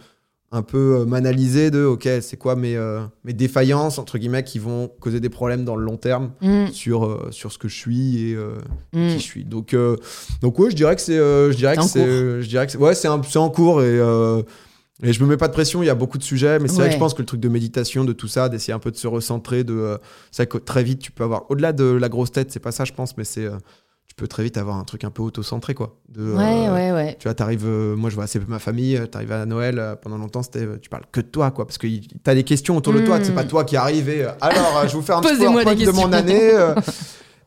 un peu euh, m'analyser de, ok, c'est quoi mes, euh, mes défaillances, entre guillemets, qui vont causer des problèmes dans le long terme Hmm, sur, euh, sur ce que je suis et euh, hmm. qui je suis. Donc, donc ouais, je dirais que c'est, je dirais que c'est, je dirais que c'est, ouais, c'est, un- c'est en cours et, et je me mets pas de pression. Il y a beaucoup de sujets, mais c'est vrai que je pense que le truc de méditation, de tout ça, d'essayer un peu de se recentrer, de, euh, que très vite tu peux avoir, au-delà de la grosse tête, c'est pas ça, je pense, mais c'est, euh, tu peux très vite avoir un truc un peu auto-centré, quoi. De, Ouais, euh, ouais, ouais. Tu vois, t'arrives, euh, moi je vois assez peu ma famille, euh, t'arrives à Noël, euh, pendant longtemps, c'était, euh, tu parles que de toi, quoi, parce que t'as des questions autour de toi, c'est pas toi qui arrive et, euh, alors, euh, je vous faire un petit des de mon année. euh,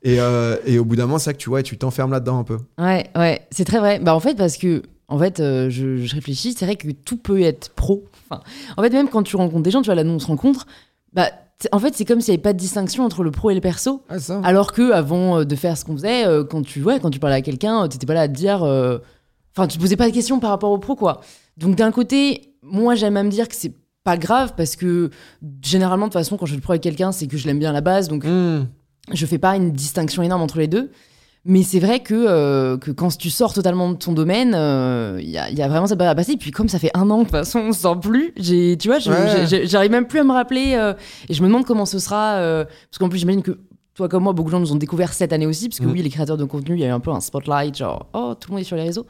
et, euh, et au bout d'un moment, c'est vrai que tu vois, tu t'enfermes là-dedans un peu. Ouais, ouais, c'est très vrai. Bah en fait parce que En fait, euh, je, je réfléchis, c'est vrai que tout peut être pro. Enfin, en fait, même quand tu rencontres des gens, tu vois, là, nous, on se rencontre, bah, en fait, c'est comme s'il n'y avait pas de distinction entre le pro et le perso. Ah, ça. Alors que avant euh, de faire ce qu'on faisait, euh, quand tu ouais, quand tu parlais à quelqu'un, euh, t'étais pas là à te dire, euh, enfin, tu posais pas de questions par rapport au pro, quoi. Donc d'un côté, moi, j'aime à me dire que c'est pas grave parce que généralement, de toute façon, quand je fais le pro avec quelqu'un, c'est que je l'aime bien à la base, donc Hmm. je fais pas une distinction énorme entre les deux. Mais c'est vrai que, euh, que quand tu sors totalement de ton domaine, euh, il y, a, y a vraiment cette barrière à passer. Et puis comme ça fait un an, de toute façon, on se sent plus. J'ai, tu vois, je- Ouais. j'arrive même plus à me rappeler. euh, et je me demande comment ce sera. parce qu'en plus, j'imagine que toi comme moi, beaucoup de gens nous ont découvert cette année aussi. Parce que Mm. oui, les créateurs de contenu, il y a eu un peu un spotlight, genre, oh, tout le monde est sur les réseaux.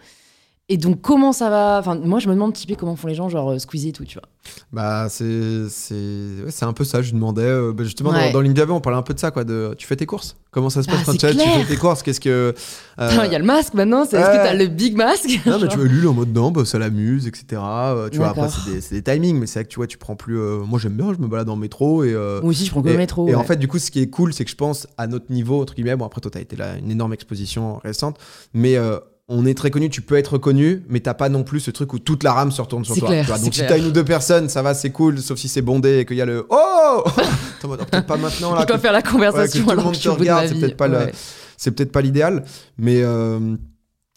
Et donc, comment ça va? Enfin, moi, je me demande typé comment font les gens, genre euh, et tout, tu vois. Bah, c'est c'est ouais, c'est un peu ça. Je demandais, euh, bah, justement, Ouais. dans, dans l'Indiavé, on parlait un peu de ça, quoi. De, tu fais tes courses? Comment ça se passe Ah, quand c'est tu, clair. fais tes courses? Qu'est-ce que. euh, Putain, Il y a le masque maintenant, c'est est-ce que ouais. t'as le big masque? Non, mais tu vois, Lulu en mode non, bah, ça l'amuse, etc. Euh, tu vois, après, D'accord. c'est des, c'est des timings, mais c'est vrai que tu vois, tu prends plus. euh, moi, j'aime bien, je me balade dans le métro et. euh, Moi aussi, je prends que et, le métro. et en ouais. fait, du coup, ce qui est cool, c'est que je pense à notre niveau, entre guillemets, bon, après, toi, t'as été là, une énorme exposition récente, mais euh, on est très connu, tu peux être reconnu, mais t'as pas non plus ce truc où toute la rame se retourne sur toi. clair, tu vois. c'est Donc, si t'as une ou deux personnes, ça va, c'est cool, sauf si c'est bondé et qu'il y a le Oh oh, Peut-être pas maintenant, là. je dois faire la ouais, que conversation tout le monde te regarde, c'est peut-être pas le- Ouais. C'est peut-être pas l'idéal, mais. euh,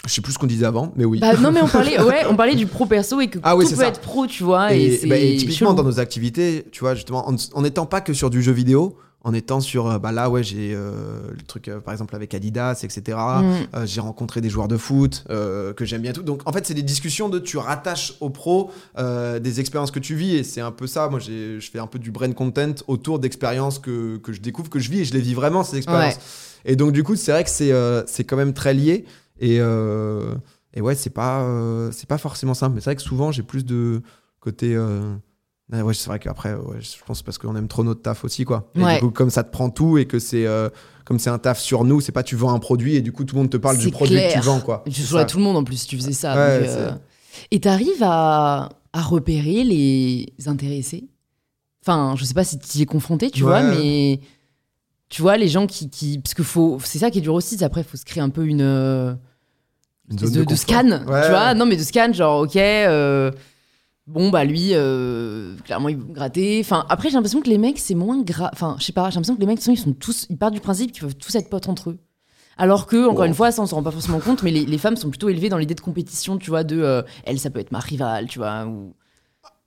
je sais plus ce qu'on disait avant, mais oui. Bah, non mais on parlait, ouais, on parlait du pro perso et que Ah oui, tout peut ça. être pro, tu vois. Et, bah, et typiquement chelou. dans nos activités, tu vois, justement, en en n'étant pas que sur du jeu vidéo, en étant sur, euh, bah là, ouais, j'ai euh, le truc, euh, par exemple, avec Adidas, etc. Mm. Euh, j'ai rencontré des joueurs de foot que j'aime bien tout. Donc, en fait, c'est des discussions de tu rattaches au pro euh, des expériences que tu vis. Et c'est un peu ça. Moi, j'ai- je fais un peu du brain content autour d'expériences que, que je découvre, que je vis et je les vis vraiment, ces expériences. Et donc, du coup, c'est vrai que c'est c'est quand même très lié. Et, et ouais, c'est pas, c'est pas forcément simple. Mais c'est vrai que souvent, j'ai plus de côté. Ah ouais, c'est vrai qu'après, ouais, je pense parce qu'on aime trop notre taf aussi, quoi. Et Ouais. du coup, comme ça te prend tout et que c'est euh, comme c'est un taf sur nous, c'est pas tu vends un produit et du coup tout le monde te parle du produit que tu vends, quoi. Tu ça. tout le monde en plus si tu faisais ça. Ouais, donc, euh, Et t'arrives à, à repérer les intéressés? Enfin, je sais pas si tu y es confronté, tu vois, mais tu vois, les gens qui. qui... Parce que faut... c'est ça qui est dur aussi, après, il faut se créer un peu une. euh, Une de, scan, tu vois. Non, mais de scan, genre, ok, euh, bon, bah lui, euh, clairement, il gratter. Enfin, après, j'ai l'impression que les mecs, c'est moins grave. Enfin, je sais pas, j'ai l'impression que les mecs, ils sont tous, ils partent du principe qu'ils peuvent tous être potes entre eux. Alors que, encore une fois, ça, on s'en rend pas forcément compte, mais les, les femmes sont plutôt élevées dans l'idée de compétition, tu vois, de euh, elle, ça peut être ma rivale, tu vois. Ou...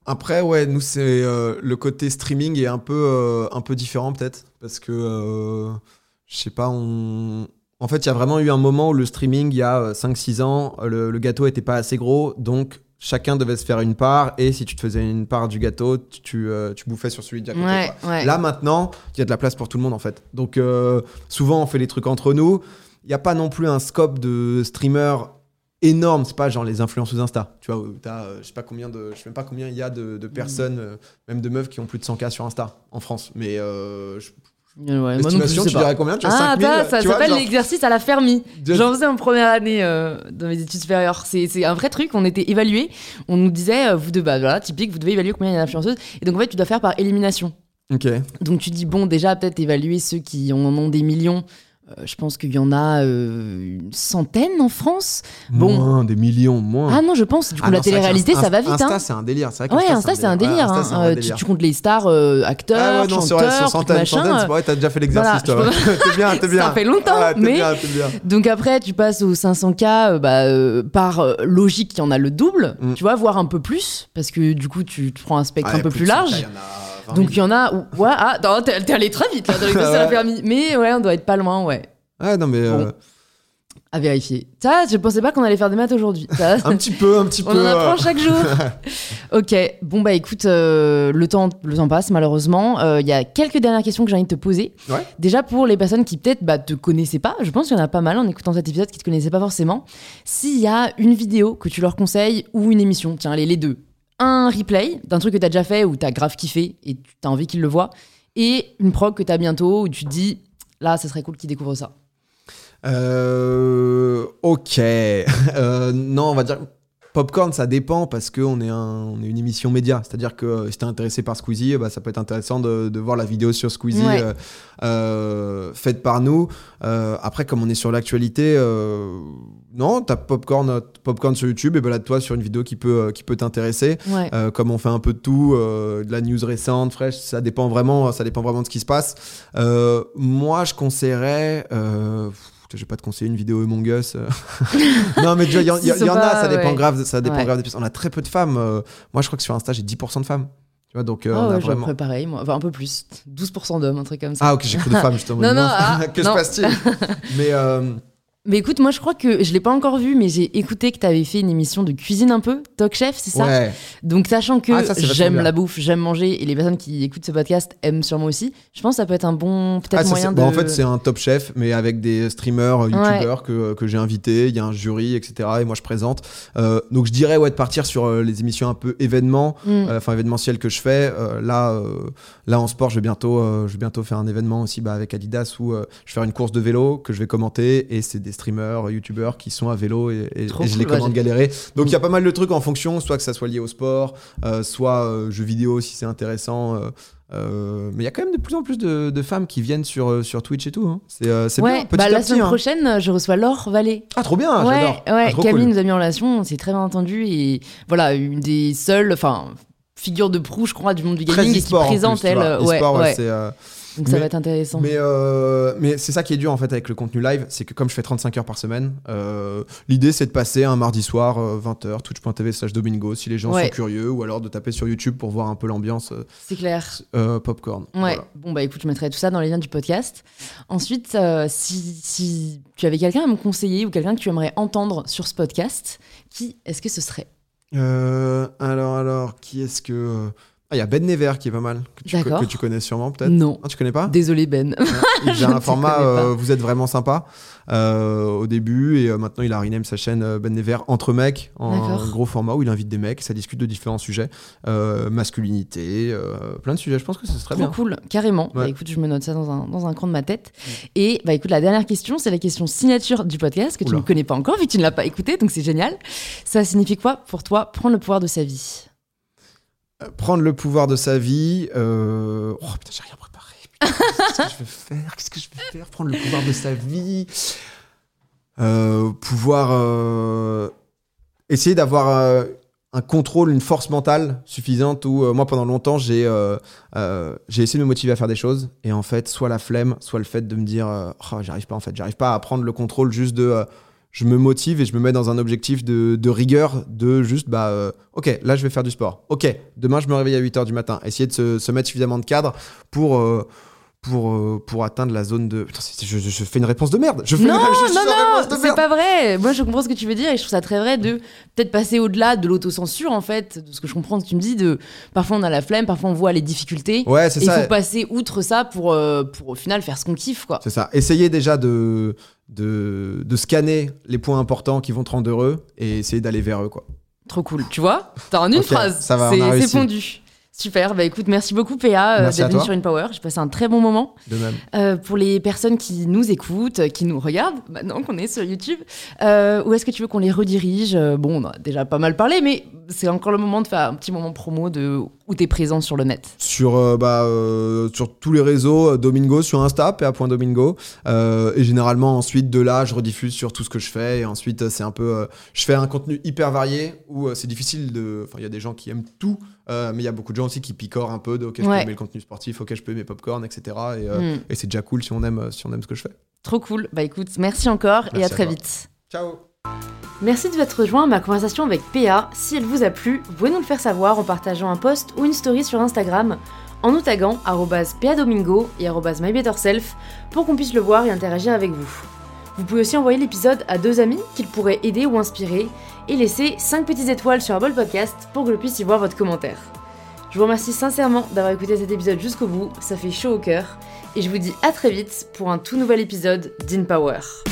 Après, ouais, nous, c'est euh, le côté streaming est un peu, un peu différent, peut-être. Parce que, je sais pas, on. En fait, il y a vraiment eu un moment où le streaming, il y a 5-6 ans, le, le gâteau était pas assez gros, donc chacun devait se faire une part, et si tu te faisais une part du gâteau, tu, euh, tu bouffais sur celui de. Ouais, ouais. Là, maintenant, il y a de la place pour tout le monde, en fait. Donc, euh, souvent, on fait les trucs entre nous. Il n'y a pas non plus un scope de streamers énorme. C'est pas genre les influenceuses Insta. Tu vois, où t'as, euh, je sais pas combien de, je sais même pas combien il y a de, de personnes, même de meufs qui ont plus de 100K sur Insta en France. Mais je- Ouais, moi non plus, je estimation, sais tu pas. dirais combien Tu as Ah, 5000 attends, ça s'appelle genre- l'exercice à la fermi. De- J'en faisais en première année euh, dans mes études supérieures. C'est un vrai truc. On était évalués. On nous disait, euh, vous devez, bah, voilà, typique, vous devez évaluer combien il y a d'influenceuses. Et donc, en fait, tu dois faire par élimination. Ok. Donc, tu dis, bon, déjà, peut-être évaluer ceux qui en ont des millions. Euh, je pense qu'il y en a euh, une centaine en France. Bon. Moins, des millions, moins. Ah non, je pense. Du coup, Ah la non, télé-réalité, Insta- ça va vite. Insta, hein. c'est un délire. C'est vrai Ouais, Insta, c'est un délire. Ouais, Insta, c'est un vrai tu, comptes les stars, euh, acteurs, Ah ouais, non, chanteurs, c'est trucs, centaines, machin. centaines, c'est vrai, t'as déjà fait l'exercice, Voilà, toi. t'es bien, t'es bien. Ça fait longtemps, Ah, t'es mais- bien, t'es bien. Donc après, tu passes aux 500K, euh, bah, euh, par logique, il y en a le double, Mm. tu vois, voire un peu plus, parce que du coup, tu prends un spectre un peu plus plus de 100K, large. Il y en a 20 000. Donc il y en a où, ouais, ah, t'es allé très vite là, dans les dossiers à permis. Mais ouais, on doit être pas loin, ouais, Ouais, non, mais. euh, à vérifier. Ça, je pensais pas qu'on allait faire des maths aujourd'hui. Un petit peu, un petit on peu. en apprend chaque jour. ok, bon bah écoute, euh, le, temps, le temps passe malheureusement. Euh, Il y a quelques dernières questions que j'ai envie de te poser. Ouais. Déjà pour les personnes qui peut-être bah, te connaissaient pas, je pense qu'il y en a pas mal en écoutant cet épisode qui te connaissaient pas forcément. S'il y a une vidéo que tu leur conseilles ou une émission, tiens les, les deux, un replay d'un truc que tu as déjà fait ou tu as grave kiffé et tu as envie qu'ils le voient, et une prog que tu as bientôt où tu te dis là, ça serait cool qu'ils découvrent ça. Euh, ok. Euh, non, on va dire. Popcorn, ça dépend parce qu'on est, un, on est une émission média. C'est-à-dire que euh, si t'es intéressé par Squeezie, bah, ça peut être intéressant de, de voir la vidéo sur Squeezie Ouais. euh, euh, faite par nous. Euh, après, comme on est sur l'actualité, euh, non, t'as Popcorn, Popcorn sur YouTube et balade-toi sur une vidéo qui peut, qui peut t'intéresser. Ouais. Euh, comme on fait un peu de tout, euh, de la news récente, fraîche, ça dépend vraiment, ça dépend vraiment de ce qui se passe. Euh, moi, je conseillerais. Pff, je vais pas te conseiller une vidéo Among Us. euh. non, mais il y, en- y- en a, ça dépend ouais. grave, ça dépend Ouais. grave des personnes. On a très peu de femmes. euh, moi, je crois que sur Insta, j'ai 10% de femmes. Tu vois, donc euh, Ah on a vraiment. pareil, moi. Enfin, un peu plus. 12% d'hommes, un truc comme ça. Ah ok, j'ai cru de femmes justement. Non, non, ah, que non. se passe-t-il? Mais euh, Mais écoute, moi je crois que je l'ai pas encore vu, mais j'ai écouté que tu avais fait une émission de cuisine un peu, Talk Chef, c'est ça? Ouais. Donc sachant que Ah, j'aime la bouffe, j'aime manger, et les personnes qui écoutent ce podcast aiment sûrement aussi, je pense que ça peut être un bon peut-être Ah, moyen de... bah, en fait, c'est un top chef, mais avec des streamers, euh, youtubeurs que, que j'ai invités. Il y a un jury, etc. Et moi, je présente. Euh, donc, je dirais ouais, de partir sur euh, les émissions un peu événements, Mm. euh, enfin événementielles que je fais. Euh, là, euh, là, en sport, je vais bientôt, euh, je vais bientôt faire un événement aussi bah, avec Adidas où euh, je vais faire une course de vélo que je vais commenter. Et c'est des streamers, youtubeurs qui sont à vélo et, et- et je les cool, ouais, commande galérer. Donc, il y a pas mal de trucs en fonction, soit que ça soit lié au sport, euh, soit euh, jeux vidéo si c'est intéressant. euh, euh, mais il y a quand même de plus en plus de, de femmes qui viennent sur, sur Twitch et tout. hein. C'est euh, c'est Ouais, bien, petit bah, à la petit. semaine hein. prochaine, je reçois Laure Vallée. Ah, trop bien, ouais, j'adore. ouais, Ah, Camille cool. nous a mis en relation, on s'est très bien entendu et voilà, une des seules, enfin, figure de proue, je crois, du monde du gaming et qui présente plus, elle. euh, E-sport, ouais, ouais. c'est, Donc ça mais- va être intéressant. Mais, euh, mais c'est ça qui est dur en fait avec le contenu live, c'est que comme je fais 35 heures par semaine, euh, l'idée c'est de passer un mardi soir, euh, 20h, twitch.tv slash domingo, si les gens Ouais. sont curieux, ou alors de taper sur YouTube pour voir un peu l'ambiance euh, C'est clair. euh, popcorn. Ouais, Voilà. bon bah écoute, je mettrai tout ça dans les liens du podcast. Ensuite, euh, si, si tu avais quelqu'un à me conseiller ou quelqu'un que tu aimerais entendre sur ce podcast, qui est-ce que ce serait? Euh, alors, alors, qui est-ce que. Ah, il y a Ben Never qui est pas mal, que tu, que tu connais sûrement peut-être. Non. Ah, tu connais pas? Désolé Ben. Il ne un format euh, Vous êtes vraiment sympa euh, au début et euh, maintenant il a rename sa chaîne Ben Never entre mecs en gros format où il invite des mecs, ça discute de différents sujets, masculinité, plein de sujets. Je pense que ce serait Trop bien. cool, carrément. Bah, écoute, je me note ça dans un, dans un coin de ma tête. Et bah écoute, la dernière question, c'est la question signature du podcast que tu ne connais pas encore vu que tu ne l'as pas écouté, donc c'est génial. Ça signifie quoi pour toi prendre le pouvoir de sa vie? Prendre le pouvoir de sa vie. euh, Oh putain, j'ai rien préparé. Qu'est-ce que je vais faire? Qu'est-ce que je faire? Prendre le pouvoir de sa vie. Euh, pouvoir euh, essayer d'avoir un contrôle, une force mentale suffisante où moi pendant longtemps j'ai j'ai essayé de me motiver à faire des choses et en fait soit la flemme, soit le fait de me dire Oh, j'arrive pas en fait, j'arrive pas à prendre le contrôle juste de je me motive et je me mets dans un objectif de, rigueur de juste bah euh, ok là je vais faire du sport. Ok demain je me réveille à 8h du matin. Essayer de se, se mettre suffisamment de cadre pour euh, pour, euh, pour atteindre la zone de. Putain, je, fais une réponse de merde. Je fais Non, une, je non, non, c'est pas vrai. Moi, je comprends ce que tu veux dire et je trouve ça très vrai de peut-être passer au-delà de l'autocensure, en fait, de ce que je comprends que tu me dis. De parfois on a la flemme, parfois on voit les difficultés. Ouais, c'est Et il ça. faut passer outre ça pour, euh, pour au final faire ce qu'on kiffe, quoi. C'est ça. Essayez déjà de, de, de scanner les points importants qui vont te rendre heureux et essayer d'aller vers eux, quoi. Trop cool. Tu vois? T'as en une phrase. ça va, c'est fondu. Super, bah écoute, merci beaucoup PA euh, d'être venu sur InPower. J'ai passé un très bon moment. De même. Euh, pour les personnes qui nous écoutent, qui nous regardent, maintenant qu'on est sur YouTube, euh, où est-ce que tu veux qu'on les redirige? Euh, Bon, on a déjà pas mal parlé, mais c'est encore le moment de faire un petit moment promo de où t'es présent sur le net. Sur, euh, bah, euh, sur tous les réseaux, euh, Domingo, sur Insta, pa.domingo. Euh, et généralement, ensuite, de là, je rediffuse sur tout ce que je fais. Et ensuite, c'est un peu. je fais un contenu hyper varié où c'est difficile de. Enfin, il y a des gens qui aiment tout, mais il y a beaucoup de gens aussi qui picorent un peu de OK, je peux aimer le contenu sportif, OK, je peux aimer popcorn, etc. Et, Hmm. et c'est déjà cool si on, aime, si on aime ce que je fais. Trop cool. Bah écoute, merci encore et à à très toi. vite. Ciao! Merci de votre rejoint à ma conversation avec PA. Si elle vous a plu, vous pouvez nous le faire savoir en partageant un post ou une story sur Instagram, en nous taguant PADomingo et MyBetterSelf pour qu'on puisse le voir et interagir avec vous. Vous pouvez aussi envoyer l'épisode à deux amis qu'il pourrait aider ou inspirer et laisser 5 petites étoiles sur Apple Podcast pour que je puisse y voir votre commentaire. Je vous remercie sincèrement d'avoir écouté cet épisode jusqu'au bout, ça fait chaud au cœur, et je vous dis à très vite pour un tout nouvel épisode d'InPower. Power.